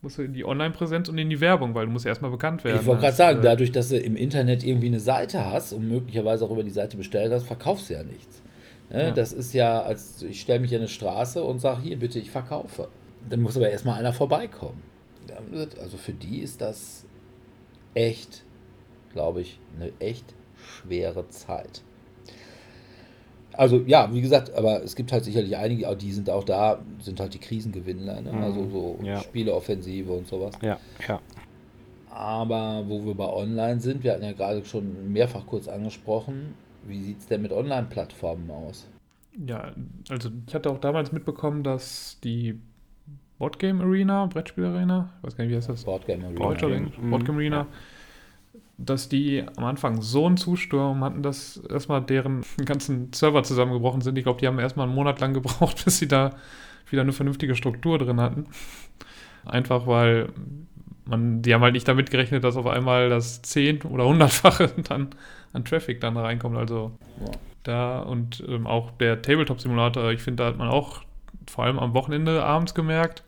Musst du in die Online-Präsenz und in die Werbung, weil du musst erstmal bekannt werden. Ich wollte gerade sagen, äh, dadurch, dass du im Internet irgendwie eine Seite hast und möglicherweise auch über die Seite bestellt hast, verkaufst du ja nichts. Ne? Ja. Das ist ja, als ich stelle mich in eine Straße und sage, hier bitte, ich verkaufe. Dann muss aber erstmal einer vorbeikommen. Also für die ist das echt, glaube ich, eine echt schwere Zeit. Also ja, wie gesagt, aber es gibt halt sicherlich einige, die sind auch da, sind halt die Krisengewinner, ne? also mhm. so ja. Spieleoffensive und sowas. Ja, ja. Aber wo wir bei Online sind, wir hatten ja gerade schon mehrfach kurz angesprochen, wie sieht es denn mit Online-Plattformen aus? Ja, also ich hatte auch damals mitbekommen, dass die Boardgame Arena, Brettspiel Arena, ich weiß gar nicht, wie heißt das? Boardgame Arena. Boardgame, Boardgame Arena. Ja. Dass die am Anfang so einen Zusturm hatten, dass erstmal deren ganzen Server zusammengebrochen sind. Ich glaube, die haben erstmal einen Monat lang gebraucht, bis sie da wieder eine vernünftige Struktur drin hatten. Einfach weil man, die haben halt nicht damit gerechnet, dass auf einmal das zehn- oder hundertfache dann an Traffic dann reinkommt. Also ja. da und ähm, auch der Tabletop-Simulator, ich finde, da hat man auch vor allem am Wochenende abends gemerkt,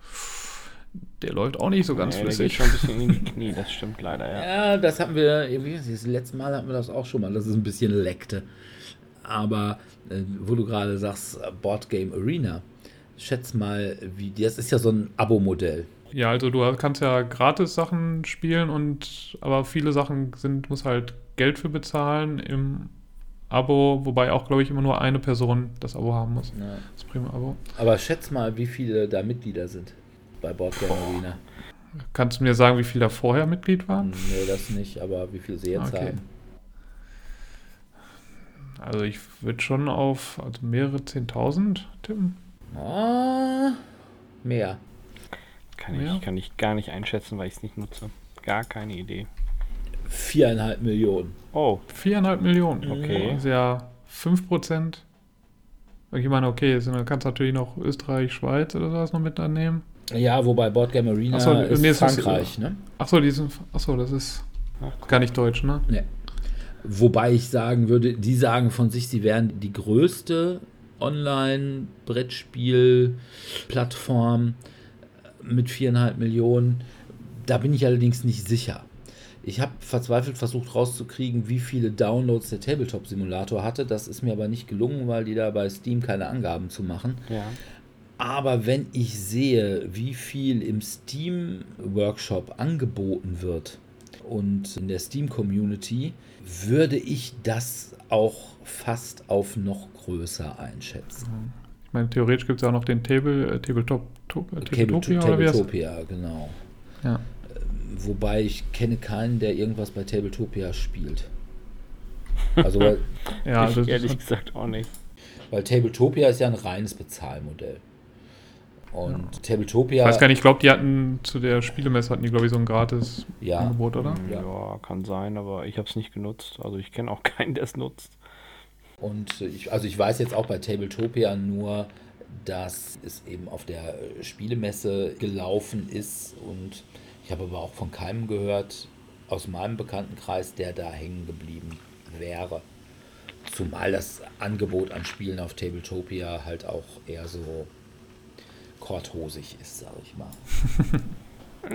der läuft auch nicht so ganz nee, flüssig. Der geht schon ein bisschen in die Knie, das stimmt leider, ja. Ja, das hatten wir, das letzte Mal hatten wir das auch schon mal, dass es ein bisschen leckte. Aber äh, wo du gerade sagst, Board Game Arena, schätz mal, wie das ist ja so ein Abo-Modell. Ja, also du kannst ja gratis Sachen spielen und aber viele Sachen sind, muss halt Geld für bezahlen im Abo, wobei auch, glaube ich, immer nur eine Person das Abo haben muss. Ja. Das Prima-Abo. Aber schätz mal, wie viele da Mitglieder sind. Bei Boardgame Arena. Kannst du mir sagen, wie viele da vorher Mitglied waren? Nee, das nicht, aber wie viel sie jetzt Okay. haben. Also ich würde schon auf also mehrere 10.000 tippen. Ah, mehr. Kann, Ja. ich, kann ich gar nicht einschätzen, weil ich es nicht nutze. Gar keine Idee. Viereinhalb Millionen. Oh, Viereinhalb Millionen. Okay. Das ist ja 5 Prozent. Ich meine, okay, dann kannst du natürlich noch Österreich, Schweiz oder sowas noch mit annehmen. Ja, wobei Boardgame Arena Ach so, ist nee, es ist- Frankreich, ne? Achso, die sind. Achso, das ist Ach, gar nicht deutsch, ne? Nee. Wobei ich sagen würde, die sagen von sich, sie wären die größte Online-Brettspiel-Plattform mit viereinhalb Millionen. Da bin ich allerdings nicht sicher. Ich habe verzweifelt versucht rauszukriegen, wie viele Downloads der Tabletop-Simulator hatte. Das ist mir aber nicht gelungen, weil die da bei Steam keine Angaben zu machen. ja. Aber wenn ich sehe, wie viel im Steam Workshop angeboten wird und in der Steam Community, würde ich das auch fast auf noch größer einschätzen. Ich meine, theoretisch gibt es ja auch noch den Table, äh, Tabletop, to, äh, Tabletopia? Tabletopia, genau. Ja. Wobei ich kenne keinen, der irgendwas bei Tabletopia spielt. Also, weil, Ja, ich das ehrlich ist, gesagt auch nicht. weil Tabletopia ist ja ein reines Bezahlmodell. Und Tabletopia. ich weiß gar nicht, ich glaube, die hatten zu der Spielemesse hatten die, glaube ich, so ein gratis Ja. Angebot, oder? Ja, Ja. kann sein, aber ich habe es nicht genutzt. Also ich kenne auch keinen, der es nutzt. Und ich, also ich weiß jetzt auch bei Tabletopia nur, dass es eben auf der äh, Spielemesse gelaufen ist und ich habe aber auch von keinem gehört aus meinem Bekanntenkreis, der da hängen geblieben wäre. Zumal das Angebot an Spielen auf Tabletopia halt auch eher so korthosig ist, sage ich mal.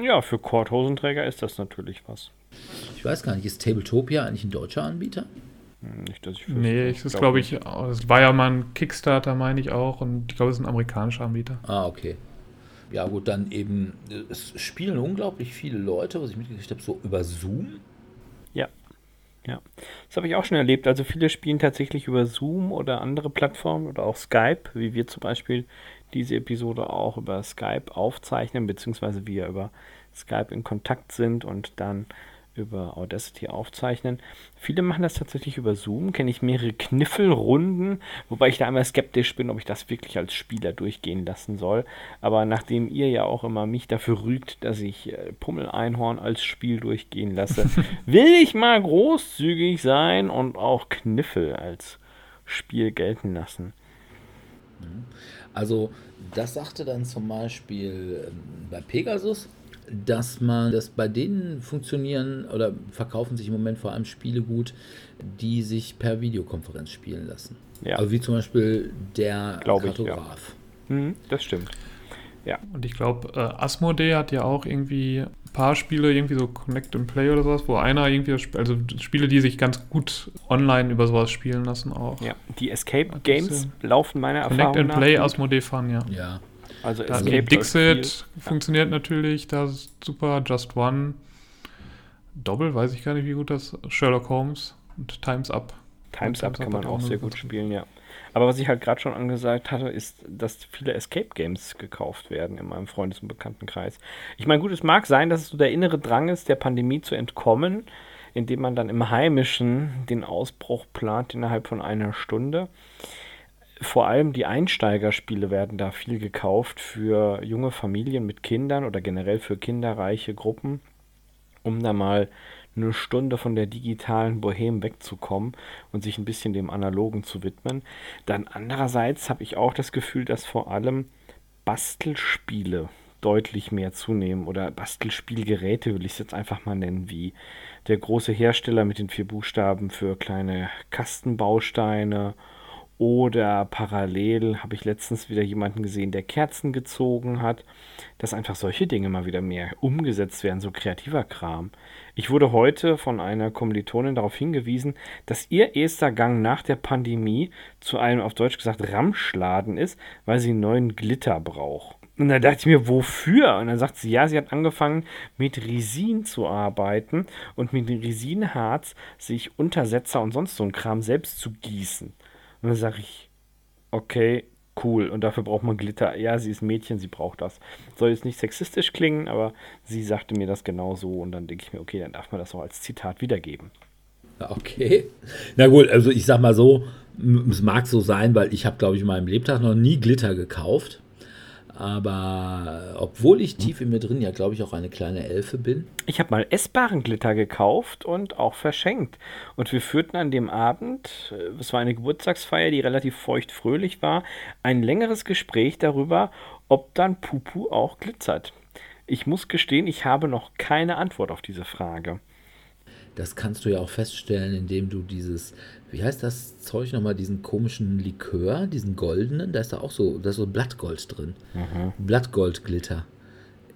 Ja, für Korthosenträger ist das natürlich was. Ich weiß gar nicht, ist Tabletopia eigentlich ein deutscher Anbieter? Hm, Nicht, dass ich Nee, wüsste. das ist, Glaub glaube ich, das war ja mal ein Kickstarter, meine ich auch. Und ich glaube, es ist ein amerikanischer Anbieter. Ah, okay. Ja, gut, dann eben, äh, es spielen unglaublich viele Leute, was ich mitgekriegt habe, so über Zoom. Ja. Ja. Das habe ich auch schon erlebt. Also viele spielen tatsächlich über Zoom oder andere Plattformen oder auch Skype, wie wir zum Beispiel diese Episode auch über Skype aufzeichnen, beziehungsweise wir über Skype in Kontakt sind und dann über Audacity aufzeichnen. Viele machen das tatsächlich über Zoom, kenne ich mehrere Kniffelrunden, wobei ich da einmal skeptisch bin, ob ich das wirklich als Spieler durchgehen lassen soll. Aber nachdem ihr ja auch immer mich dafür rügt, dass ich äh, Pummel-Einhorn als Spiel durchgehen lasse, will ich mal großzügig sein und auch Kniffel als Spiel gelten lassen. Also, das sagte dann zum Beispiel ähm, bei Pegasus, dass man, dass bei denen funktionieren oder verkaufen sich im Moment vor allem Spiele gut, die sich per Videokonferenz spielen lassen. Ja. Also wie zum Beispiel der Glaube ich, ja. Kartograf. Mhm, das stimmt. Und ich glaube, äh, Asmodee hat ja auch irgendwie paar Spiele, irgendwie so Connect and Play oder sowas, wo einer irgendwie, also Spiele, die sich ganz gut online über sowas spielen lassen auch. Ja, die Escape Games laufen meiner Connect Erfahrung and nach. Play, gut. Asmodee Fun, ja. Ja. Also Da, Escape Dixit funktioniert natürlich, das ist super. Just One. Doppel, weiß ich gar nicht, wie gut das Sherlock Holmes und Times Up. Times Up Time's Up kann man auch sehr gut spielen, ja. Aber was ich halt gerade schon angesagt hatte, ist, dass viele Escape Games gekauft werden in meinem Freundes- und Bekanntenkreis. Ich meine, gut, es mag sein, dass es so der innere Drang ist, der Pandemie zu entkommen, indem man dann im Heimischen den Ausbruch plant innerhalb von einer Stunde. Vor allem die Einsteigerspiele werden da viel gekauft für junge Familien mit Kindern oder generell für kinderreiche Gruppen, um da mal eine Stunde von der digitalen Bohem wegzukommen und sich ein bisschen dem Analogen zu widmen. Dann andererseits habe ich auch das Gefühl, dass vor allem Bastelspiele deutlich mehr zunehmen oder Bastelspielgeräte will ich es jetzt einfach mal nennen, wie der große Hersteller mit den vier Buchstaben für kleine Kastenbausteine oder parallel habe ich letztens wieder jemanden gesehen, der Kerzen gezogen hat, dass einfach solche Dinge mal wieder mehr umgesetzt werden, so kreativer Kram. Ich wurde heute von einer Kommilitonin darauf hingewiesen, dass ihr erster Gang nach der Pandemie zu einem, auf Deutsch gesagt, Ramschladen ist, weil sie neuen Glitter braucht. Und da dachte ich mir, wofür? Und dann sagt sie, ja, sie hat angefangen mit Resin zu arbeiten und mit Resinharz sich Untersetzer und sonst so ein Kram selbst zu gießen. Und dann sage ich, okay, cool und dafür braucht man Glitter. Ja, sie ist Mädchen, sie braucht das. Soll jetzt nicht sexistisch klingen, aber sie sagte mir das genau so und dann denke ich mir, okay, dann darf man das auch als Zitat wiedergeben. Okay. Na gut, also ich sag mal so, es mag so sein, weil ich habe, glaube ich, in meinem Lebtag noch nie Glitter gekauft. Aber obwohl ich tief in mir drin ja, glaube ich, auch eine kleine Elfe bin. Ich habe mal essbaren Glitter gekauft und auch verschenkt. Und wir führten an dem Abend, äh, es war eine Geburtstagsfeier, die relativ feucht-fröhlich war, ein längeres Gespräch darüber, ob dann Pupu auch glitzert. Ich muss gestehen, ich habe noch keine Antwort auf diese Frage. Das kannst du ja auch feststellen, indem du dieses, wie heißt das Zeug nochmal, diesen komischen Likör, diesen goldenen, da ist da auch so, da ist so Blattgold drin. Mhm. Blattgoldglitter.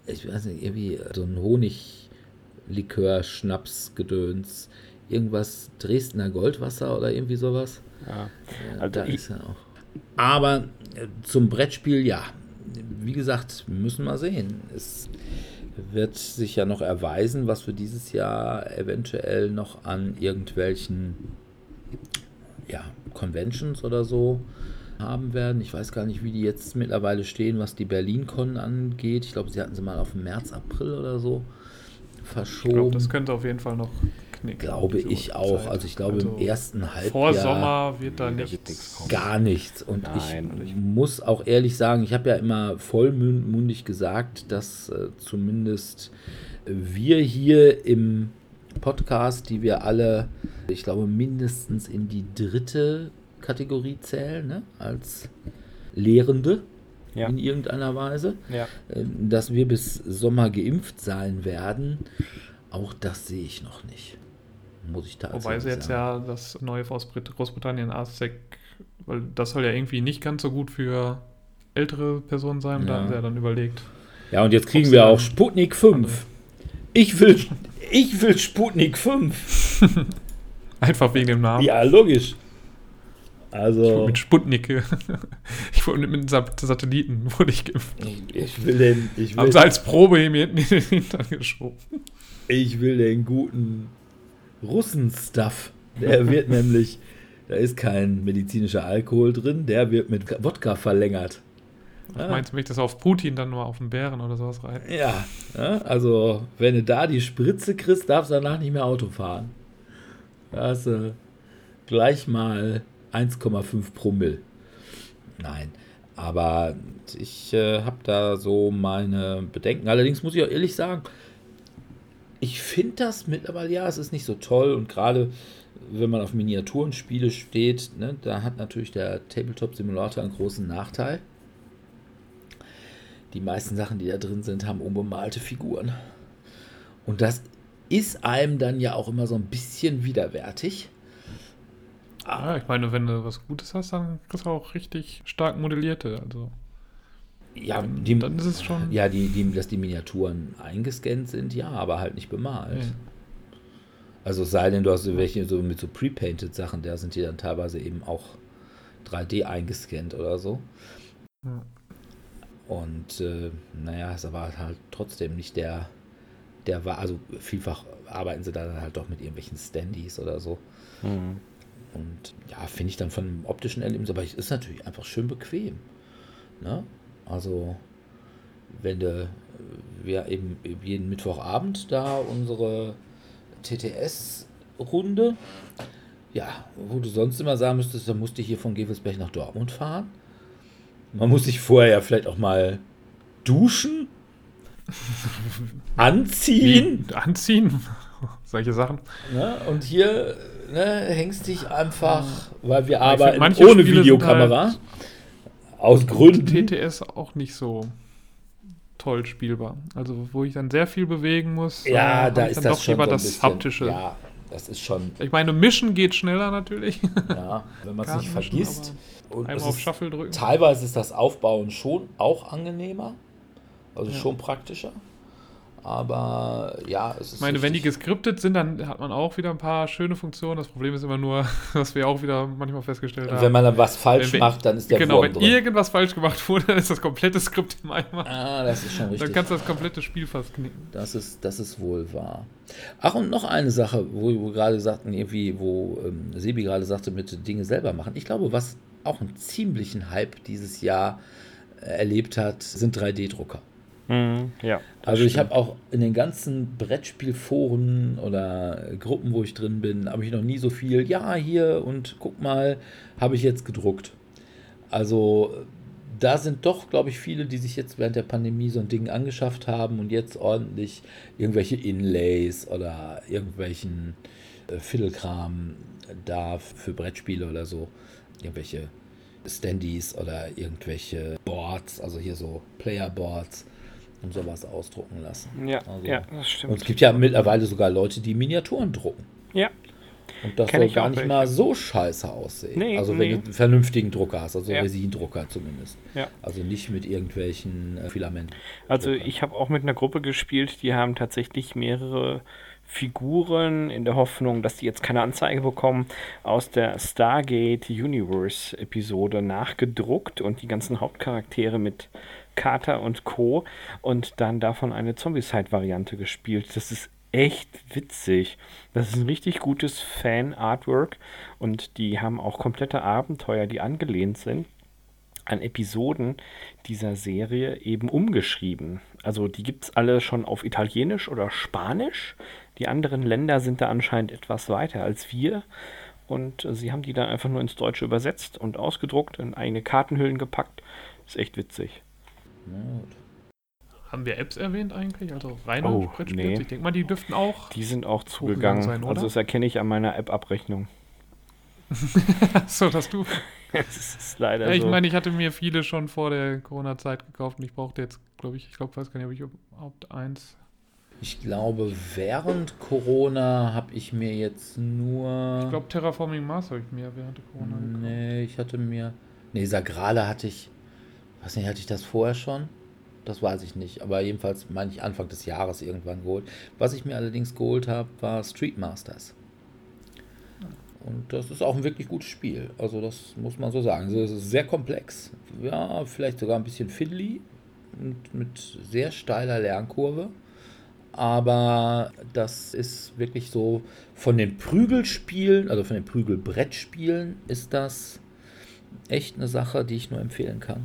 Ich weiß nicht, irgendwie so ein Honiglikör, Schnaps, Gedöns, irgendwas Dresdner Goldwasser oder irgendwie sowas. Ja, also da ist ja auch. Aber äh, zum Brettspiel, ja, wie gesagt, müssen wir sehen. Es wird sich ja noch erweisen, was wir dieses Jahr eventuell noch an irgendwelchen ja, Conventions oder so haben werden. Ich weiß gar nicht, wie die jetzt mittlerweile stehen, was die BerlinCon angeht. Ich glaube, sie hatten sie mal auf März, April oder so verschoben. Ich glaube, das könnte auf jeden Fall noch knicken. Glaube ich auch. Zeit. Also ich glaube also im ersten Halbjahr. Vor Sommer wird da nichts. Gar nichts. Und Nein. ich muss auch ehrlich sagen, ich habe ja immer vollmundig gesagt, dass äh, zumindest wir hier im Podcast, die wir alle, ich glaube, mindestens in die dritte Kategorie zählen, ne? als Lehrende ja. in irgendeiner Weise, ja. Äh, dass wir bis Sommer geimpft sein werden. Auch das sehe ich noch nicht muss ich tatsächlich Wobei sie jetzt ja das neue aus Großbritannien ASEC, weil das soll ja irgendwie nicht ganz so gut für ältere Personen sein, ja. da haben sie ja dann überlegt. Ja, und jetzt kriegen wir auch Sputnik 5. Ich will, ich will Sputnik 5. Einfach wegen dem Namen. Ja, logisch. Also. mit Sputnik. Ich wurde mit Satelliten wurde ich geimpft. Ich will den. Ich will Haben sie als Probe mir hinten in den Hintern geschoben. Ich will den guten Russen-Stuff. Der wird nämlich, da ist kein medizinischer Alkohol drin, der wird mit Wodka verlängert. Ja. Meinst du mich das auf Putin dann nur auf den Bären oder sowas reiten? Ja, ja, also wenn du da die Spritze kriegst, darfst du danach nicht mehr Auto fahren. Da hast du gleich mal 1,5 Promille. Nein, aber ich äh, habe da so meine Bedenken. Allerdings muss ich auch ehrlich sagen, ich finde das mittlerweile, ja, es ist nicht so toll und gerade wenn man auf Miniaturenspiele steht, ne, da hat natürlich der Tabletop Simulator einen großen Nachteil. Die meisten Sachen, die da drin sind, haben unbemalte Figuren. Und das ist einem dann ja auch immer so ein bisschen widerwärtig. Ja, ich meine, wenn du was Gutes hast, dann kriegst du auch richtig stark modellierte. Also ja, die, dann ist es schon. Ja, die, die, dass die Miniaturen eingescannt sind, ja, aber halt nicht bemalt. Ja. Also sei denn, du hast welche so mit so pre-painted Sachen, da sind die dann teilweise eben auch 3D eingescannt oder so. Ja. Und äh, naja, es war halt trotzdem nicht der, der war, also vielfach arbeiten sie dann halt doch mit irgendwelchen Standys oder so. Mhm. Und ja, finde ich dann von dem optischen Erlebnis, aber es ist natürlich einfach schön bequem. Ne? Also, wenn du, wir eben jeden Mittwochabend da unsere TTS-Runde, ja, wo du sonst immer sagen müsstest, dann musste ich hier von Gevelsberg nach Dortmund fahren. Man muss sich vorher ja vielleicht auch mal duschen, anziehen. Wie? Anziehen? Solche Sachen. Ja, und hier ne, hängst dich einfach, weil wir arbeiten ohne Spiele Videokamera. Halt aus Gründen. TTS auch nicht so toll spielbar. Also wo ich dann sehr viel bewegen muss. Ja, äh, da ist dann das doch lieber so das bisschen, haptische. Ja, das ist schon. Ich meine, mischen geht schneller natürlich. Ja, wenn man es nicht vergisst. Und einmal auf Shuffle drücken. Teilweise ist das Aufbauen schon auch angenehmer. Also ja. schon praktischer. Aber ja, es ist. Ich meine, wenn die geskriptet sind, dann hat man auch wieder ein paar schöne Funktionen. Das Problem ist immer nur, was wir auch wieder manchmal festgestellt haben. Wenn man dann was falsch wenn, macht, dann ist der Genau, Wurm wenn drin. irgendwas falsch gemacht wurde, dann ist das komplette Skript im Eimer. Ah, das ist schon richtig. Dann kannst du das komplette Spiel fast knicken. Das ist, das ist wohl wahr. Ach, und noch eine Sache, wo wir gerade sagten, irgendwie, wo ähm, Sebi gerade sagte, mit Dinge selber machen. Ich glaube, was auch einen ziemlichen Hype dieses Jahr äh, erlebt hat, sind 3D-Drucker. Mhm, ja. Also ich habe auch in den ganzen Brettspielforen oder Gruppen, wo ich drin bin, habe ich noch nie so viel, ja, hier und guck mal, habe ich jetzt gedruckt. Also da sind doch, glaube ich, viele, die sich jetzt während der Pandemie so ein Ding angeschafft haben und jetzt ordentlich irgendwelche Inlays oder irgendwelchen äh, Fiddlekram da für Brettspiele oder so, irgendwelche Standys oder irgendwelche Boards, also hier so Playerboards und sowas ausdrucken lassen. Ja, Also- ja, das stimmt. Und es gibt ja mittlerweile sogar Leute, die Miniaturen drucken. ja, Und das Kenn soll gar nicht welche. mal so scheiße aussehen. Nee, also nee. wenn du einen vernünftigen Drucker hast, also Ja. Resin-Drucker zumindest. ja. Also nicht mit irgendwelchen äh, Filamenten. Also ich habe auch mit einer Gruppe gespielt, die haben tatsächlich mehrere Figuren in der Hoffnung, dass die jetzt keine Anzeige bekommen, aus der Stargate Universe Episode nachgedruckt und die ganzen Hauptcharaktere mit Carter und Co. und dann davon eine Zombicide-Variante gespielt. Das ist echt witzig. Das ist ein richtig gutes Fan-Artwork und die haben auch komplette Abenteuer, die angelehnt sind an Episoden dieser Serie eben umgeschrieben. Also die gibt es alle schon auf Italienisch oder Spanisch. Die anderen Länder sind da anscheinend etwas weiter als wir. Und sie haben die dann einfach nur ins Deutsche übersetzt und ausgedruckt, in eigene Kartenhüllen gepackt. Ist echt witzig. Na gut. Haben wir Apps erwähnt eigentlich? Also reine Oh, Brettspiele? nee. Ich denke mal, die dürften auch. Die sind auch zugegangen. sein, oder? also das erkenne ich an meiner App-Abrechnung. so, dass du. Es ist leider Ja, ich so. meine, ich hatte mir viele schon vor der Corona-Zeit gekauft und ich brauchte jetzt, glaube ich, ich glaube, weiß gar nicht, ob ich überhaupt eins. Ich glaube, während Corona habe ich mir jetzt nur. Ich glaube, Terraforming Mars habe ich mir während der Corona gekauft. Nee, ich hatte mir. Nee, Sagrale hatte ich. Weiß nicht, hatte ich das vorher schon? Das weiß ich nicht. Aber jedenfalls meine ich Anfang des Jahres irgendwann geholt. Was ich mir allerdings geholt habe, war Street Masters. Und das ist auch ein wirklich gutes Spiel. Also, das muss man so sagen. Es ist sehr komplex. Ja, vielleicht sogar ein bisschen fiddly. Und mit sehr steiler Lernkurve. Aber das ist wirklich so von den Prügelspielen, also von den Prügelbrettspielen, ist das echt eine Sache, die ich nur empfehlen kann.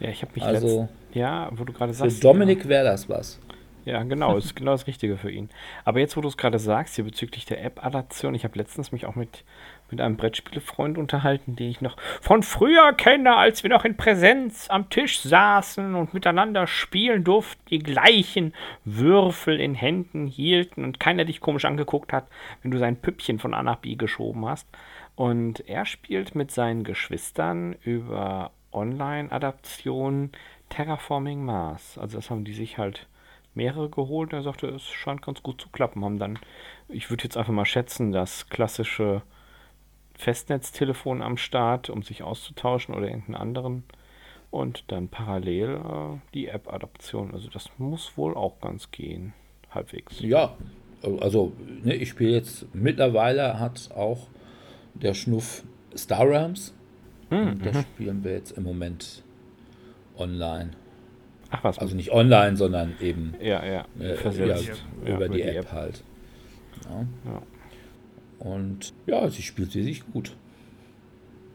ja, ich habe mich Also Ja, wo du gerade für sagst. Dominik wäre das was. Ja, genau, ist genau das Richtige für ihn. Aber jetzt, wo du es gerade sagst, hier bezüglich der App-Adaption, ich habe letztens mich auch mit, mit einem Brettspielefreund unterhalten, den ich noch von früher kenne, als wir noch in Präsenz am Tisch saßen und miteinander spielen durften, die gleichen Würfel in Händen hielten und keiner dich komisch angeguckt hat, wenn du sein Püppchen von A nach B geschoben hast. Und er spielt mit seinen Geschwistern über Online-Adaption Terraforming Mars. Also das haben die sich halt mehrere geholt. Er sagte, es scheint ganz gut zu klappen. Haben dann, ich würde jetzt einfach mal schätzen, das klassische Festnetztelefon am Start, um sich auszutauschen oder irgendeinen anderen. Und dann parallel äh, die App-Adaption. Also das muss wohl auch ganz gehen. Halbwegs. Ja, also ne, ich spiele jetzt, mittlerweile hat auch der Schnuff Star Realms. Hm, Und das mhm. spielen wir jetzt im Moment online. Ach was. Also nicht online, sondern eben ja, ja. äh, ja, über die App, halt. Ja. Ja. Und ja, sie spielt sie sich gut.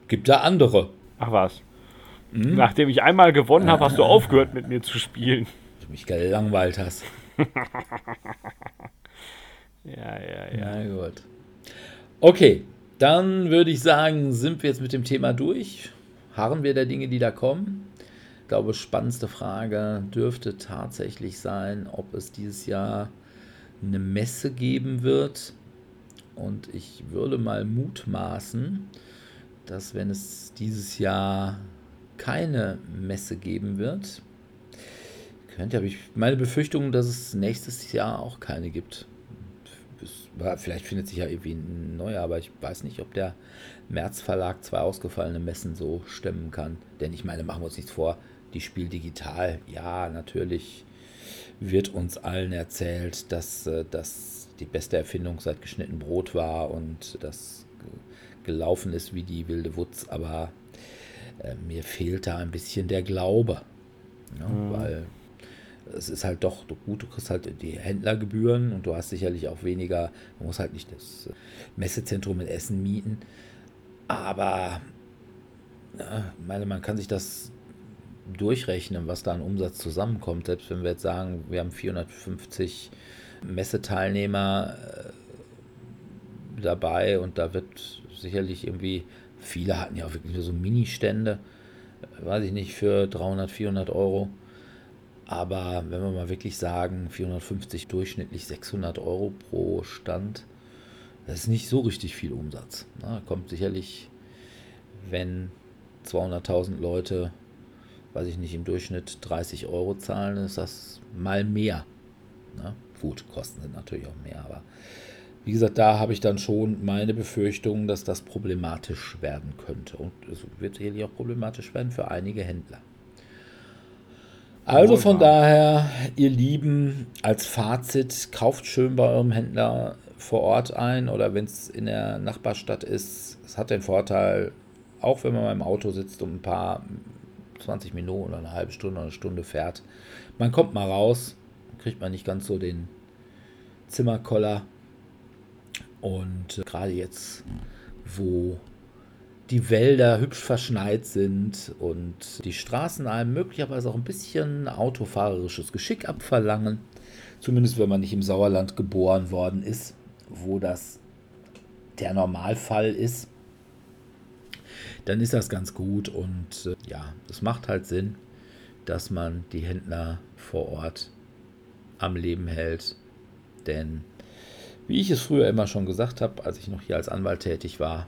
Gibt da andere. Ach was. Hm? Nachdem ich einmal gewonnen habe, hast du aufgehört mit mir zu spielen. Du mich gelangweilt hast. Ja, ja, ja. Na gut. Okay, dann würde ich sagen, sind wir jetzt mit dem Thema durch. Harren wir der Dinge, die da kommen? Ich glaube, spannendste Frage dürfte tatsächlich sein, ob es dieses Jahr eine Messe geben wird. Und ich würde mal mutmaßen, dass wenn es dieses Jahr keine Messe geben wird, könnte habe ich meine Befürchtung, dass es nächstes Jahr auch keine gibt. Vielleicht findet sich ja irgendwie ein neuer, aber ich weiß nicht, ob der März Verlag zwei ausgefallene Messen so stemmen kann. Denn ich meine, machen wir uns nichts vor, die Spiel digital, ja, natürlich wird uns allen erzählt, dass äh, das die beste Erfindung seit geschnitten Brot war und das ge- gelaufen ist wie die wilde Wutz, aber äh, mir fehlt da ein bisschen der Glaube. Ja, Mhm. Weil es ist halt doch gut, du kriegst halt die Händlergebühren und du hast sicherlich auch weniger, du musst halt nicht das äh, Messezentrum in Essen mieten. Aber ja, meine, man kann sich das durchrechnen, was da an Umsatz zusammenkommt. Selbst wenn wir jetzt sagen, wir haben 450 Messeteilnehmer äh, dabei und da wird sicherlich irgendwie, viele hatten ja auch wirklich nur so Mini-Stände, weiß ich nicht, für 300, 400 Euro. Aber wenn wir mal wirklich sagen, 450 durchschnittlich 600 Euro pro Stand, das ist nicht so richtig viel Umsatz. Da kommt sicherlich, wenn 200.000 Leute, weiß ich nicht, im Durchschnitt 30 Euro zahlen, ist das mal mehr. Na, gut, Kosten sind natürlich auch mehr, aber wie gesagt, da habe ich dann schon meine Befürchtungen, dass das problematisch werden könnte. Und es wird sicherlich auch problematisch werden für einige Händler. Also von daher, ihr Lieben, als Fazit, kauft schön bei eurem Händler vor Ort ein oder wenn es in der Nachbarstadt ist. Es hat den Vorteil, auch wenn man beim Auto sitzt und ein paar 20 Minuten oder eine halbe Stunde oder eine Stunde fährt, man kommt mal raus, kriegt man nicht ganz so den Zimmerkoller. Und äh, gerade jetzt, wo die Wälder hübsch verschneit sind und die Straßen einem möglicherweise auch ein bisschen autofahrerisches Geschick abverlangen, zumindest wenn man nicht im Sauerland geboren worden ist, wo das der Normalfall ist, dann ist das ganz gut und äh, ja, es macht halt Sinn, dass man die Händler vor Ort am Leben hält, denn wie ich es früher immer schon gesagt habe, als ich noch hier als Anwalt tätig war,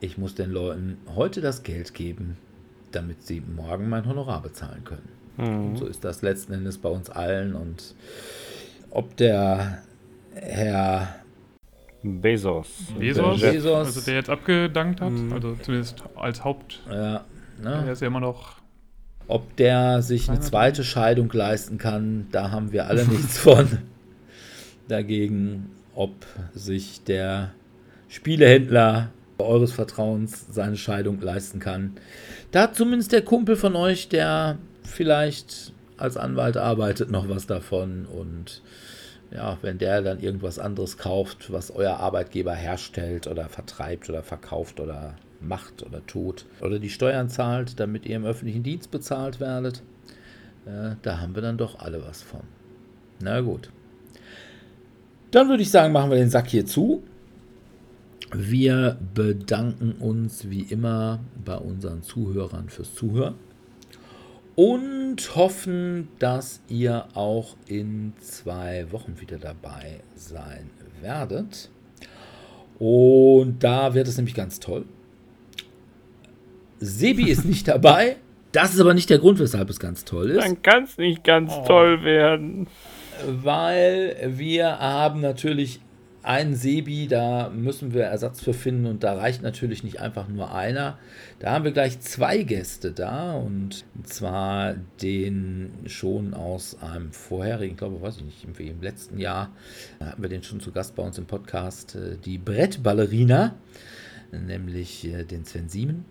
ich muss den Leuten heute das Geld geben, damit sie morgen mein Honorar bezahlen können. Mhm. Und so ist das letzten Endes bei uns allen. Und ob der Herr Bezos. Bezos, der Bezos also der jetzt abgedankt hat, mhm. also zumindest als Haupt. Ja, ne? Der ist ja immer noch. Ob der sich eine zweite Scheidung leisten kann, da haben wir alle nichts von. Dagegen, ob sich der Spielehändler eures Vertrauens seine Scheidung leisten kann. Da hat zumindest der Kumpel von euch, der vielleicht als Anwalt arbeitet, noch was davon. Und ja, wenn der dann irgendwas anderes kauft, was euer Arbeitgeber herstellt oder vertreibt oder verkauft oder macht oder tut oder die Steuern zahlt, damit ihr im öffentlichen Dienst bezahlt werdet, äh, da haben wir dann doch alle was von. Na gut. Dann würde ich sagen, machen wir den Sack hier zu. Wir bedanken uns wie immer bei unseren Zuhörern fürs Zuhören und hoffen, dass ihr auch in zwei Wochen wieder dabei sein werdet. Und da wird es nämlich ganz toll. Sebi ist nicht dabei. Das ist aber nicht der Grund, weshalb es ganz toll ist. Dann kann es nicht ganz oh. toll werden. Weil wir haben natürlich einen Sebi, da müssen wir Ersatz für finden und da reicht natürlich nicht einfach nur einer. Da haben wir gleich zwei Gäste da und zwar den schon aus einem vorherigen, ich glaube, weiß ich nicht, im letzten Jahr hatten wir den schon zu Gast bei uns im Podcast, äh, die Brettballerina, nämlich äh, den Sven Siemen.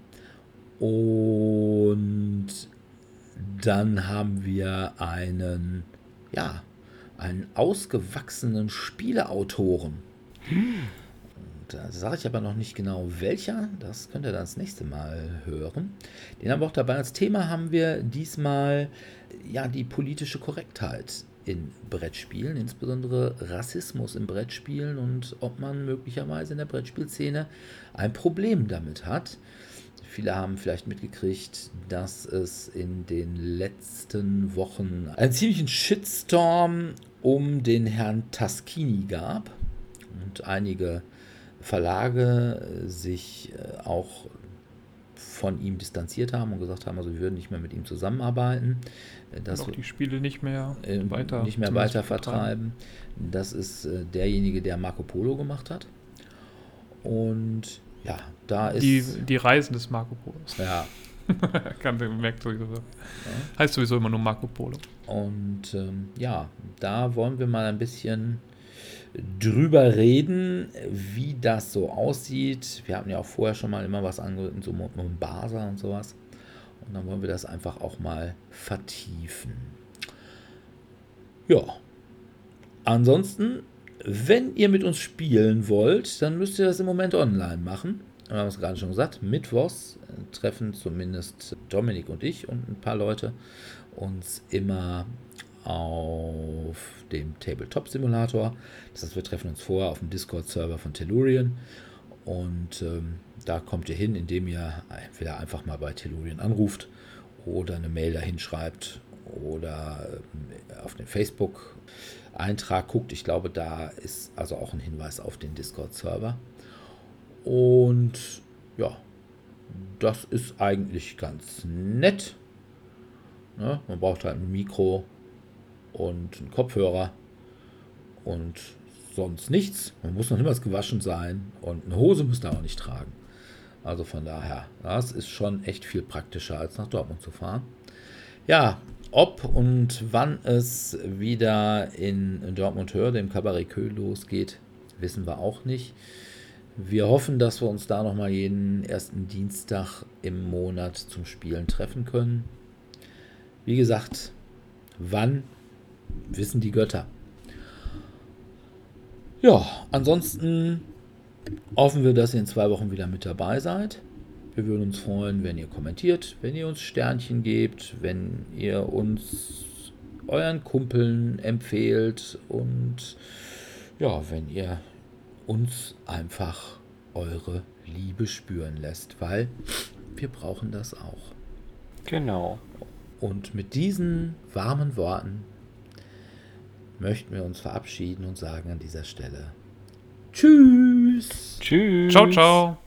Und dann haben wir einen, ja, einen ausgewachsenen Spieleautoren. Da sage ich aber noch nicht genau welcher. Das könnt ihr dann das nächste Mal hören. Den haben wir auch dabei. Als Thema haben wir diesmal ja die politische Korrektheit in Brettspielen, insbesondere Rassismus in Brettspielen und ob man möglicherweise in der Brettspielszene ein Problem damit hat. Viele haben vielleicht mitgekriegt, dass es in den letzten Wochen einen ziemlichen Shitstorm um den Herrn Taschini gab und einige Verlage sich äh, auch von ihm distanziert haben und gesagt haben, also wir würden nicht mehr mit ihm zusammenarbeiten. Äh, dass auch die Spiele nicht mehr äh, weiter, nicht mehr weiter vertreiben. Das ist äh, derjenige, der Marco Polo gemacht hat. Und ja, da ist. Die, die Reisen des Marco Polos. Ja. Kann, merkt sowieso. Ja. Heißt sowieso immer nur Marco Polo. Und ähm, ja, da wollen wir mal ein bisschen drüber reden, wie das so aussieht. Wir hatten ja auch vorher schon mal immer was angehört, so Mombasa und sowas. Und dann wollen wir das einfach auch mal vertiefen. Ja. Ansonsten, wenn ihr mit uns spielen wollt, dann müsst ihr das im Moment online machen. wir haben es gerade schon gesagt, Mittwochs äh, treffen zumindest Dominik und ich und ein paar Leute uns immer auf dem Tabletop-Simulator. Das heißt, wir treffen uns vorher auf dem Discord-Server von Tellurian und ähm, da kommt ihr hin, indem ihr entweder einfach mal bei Tellurian anruft oder eine Mail dahin schreibt oder ähm, auf den Facebook-Eintrag guckt. Ich glaube, da ist also auch ein Hinweis auf den Discord-Server. Und ja, das ist eigentlich ganz nett. Ne? Man braucht halt ein Mikro und einen Kopfhörer und sonst nichts. Man muss noch niemals gewaschen sein und eine Hose müsst ihr auch nicht tragen. Also von daher, das ist schon echt viel praktischer, als nach Dortmund zu fahren. Ja, ob und wann es wieder in Dortmund Hör, dem Cabaret Kö, losgeht, wissen wir auch nicht. Wir hoffen, dass wir uns da nochmal jeden ersten Dienstag im Monat zum Spielen treffen können. Wie gesagt, wann wissen die Götter. Ja, ansonsten hoffen wir, dass ihr in zwei Wochen wieder mit dabei seid. Wir würden uns freuen, wenn ihr kommentiert, wenn ihr uns Sternchen gebt, wenn ihr uns euren Kumpeln empfehlt und ja, wenn ihr uns einfach eure Liebe spüren lässt, weil wir brauchen das auch. Genau. Und mit diesen warmen Worten möchten wir uns verabschieden und sagen an dieser Stelle Tschüss. Tschüss. Ciao, ciao.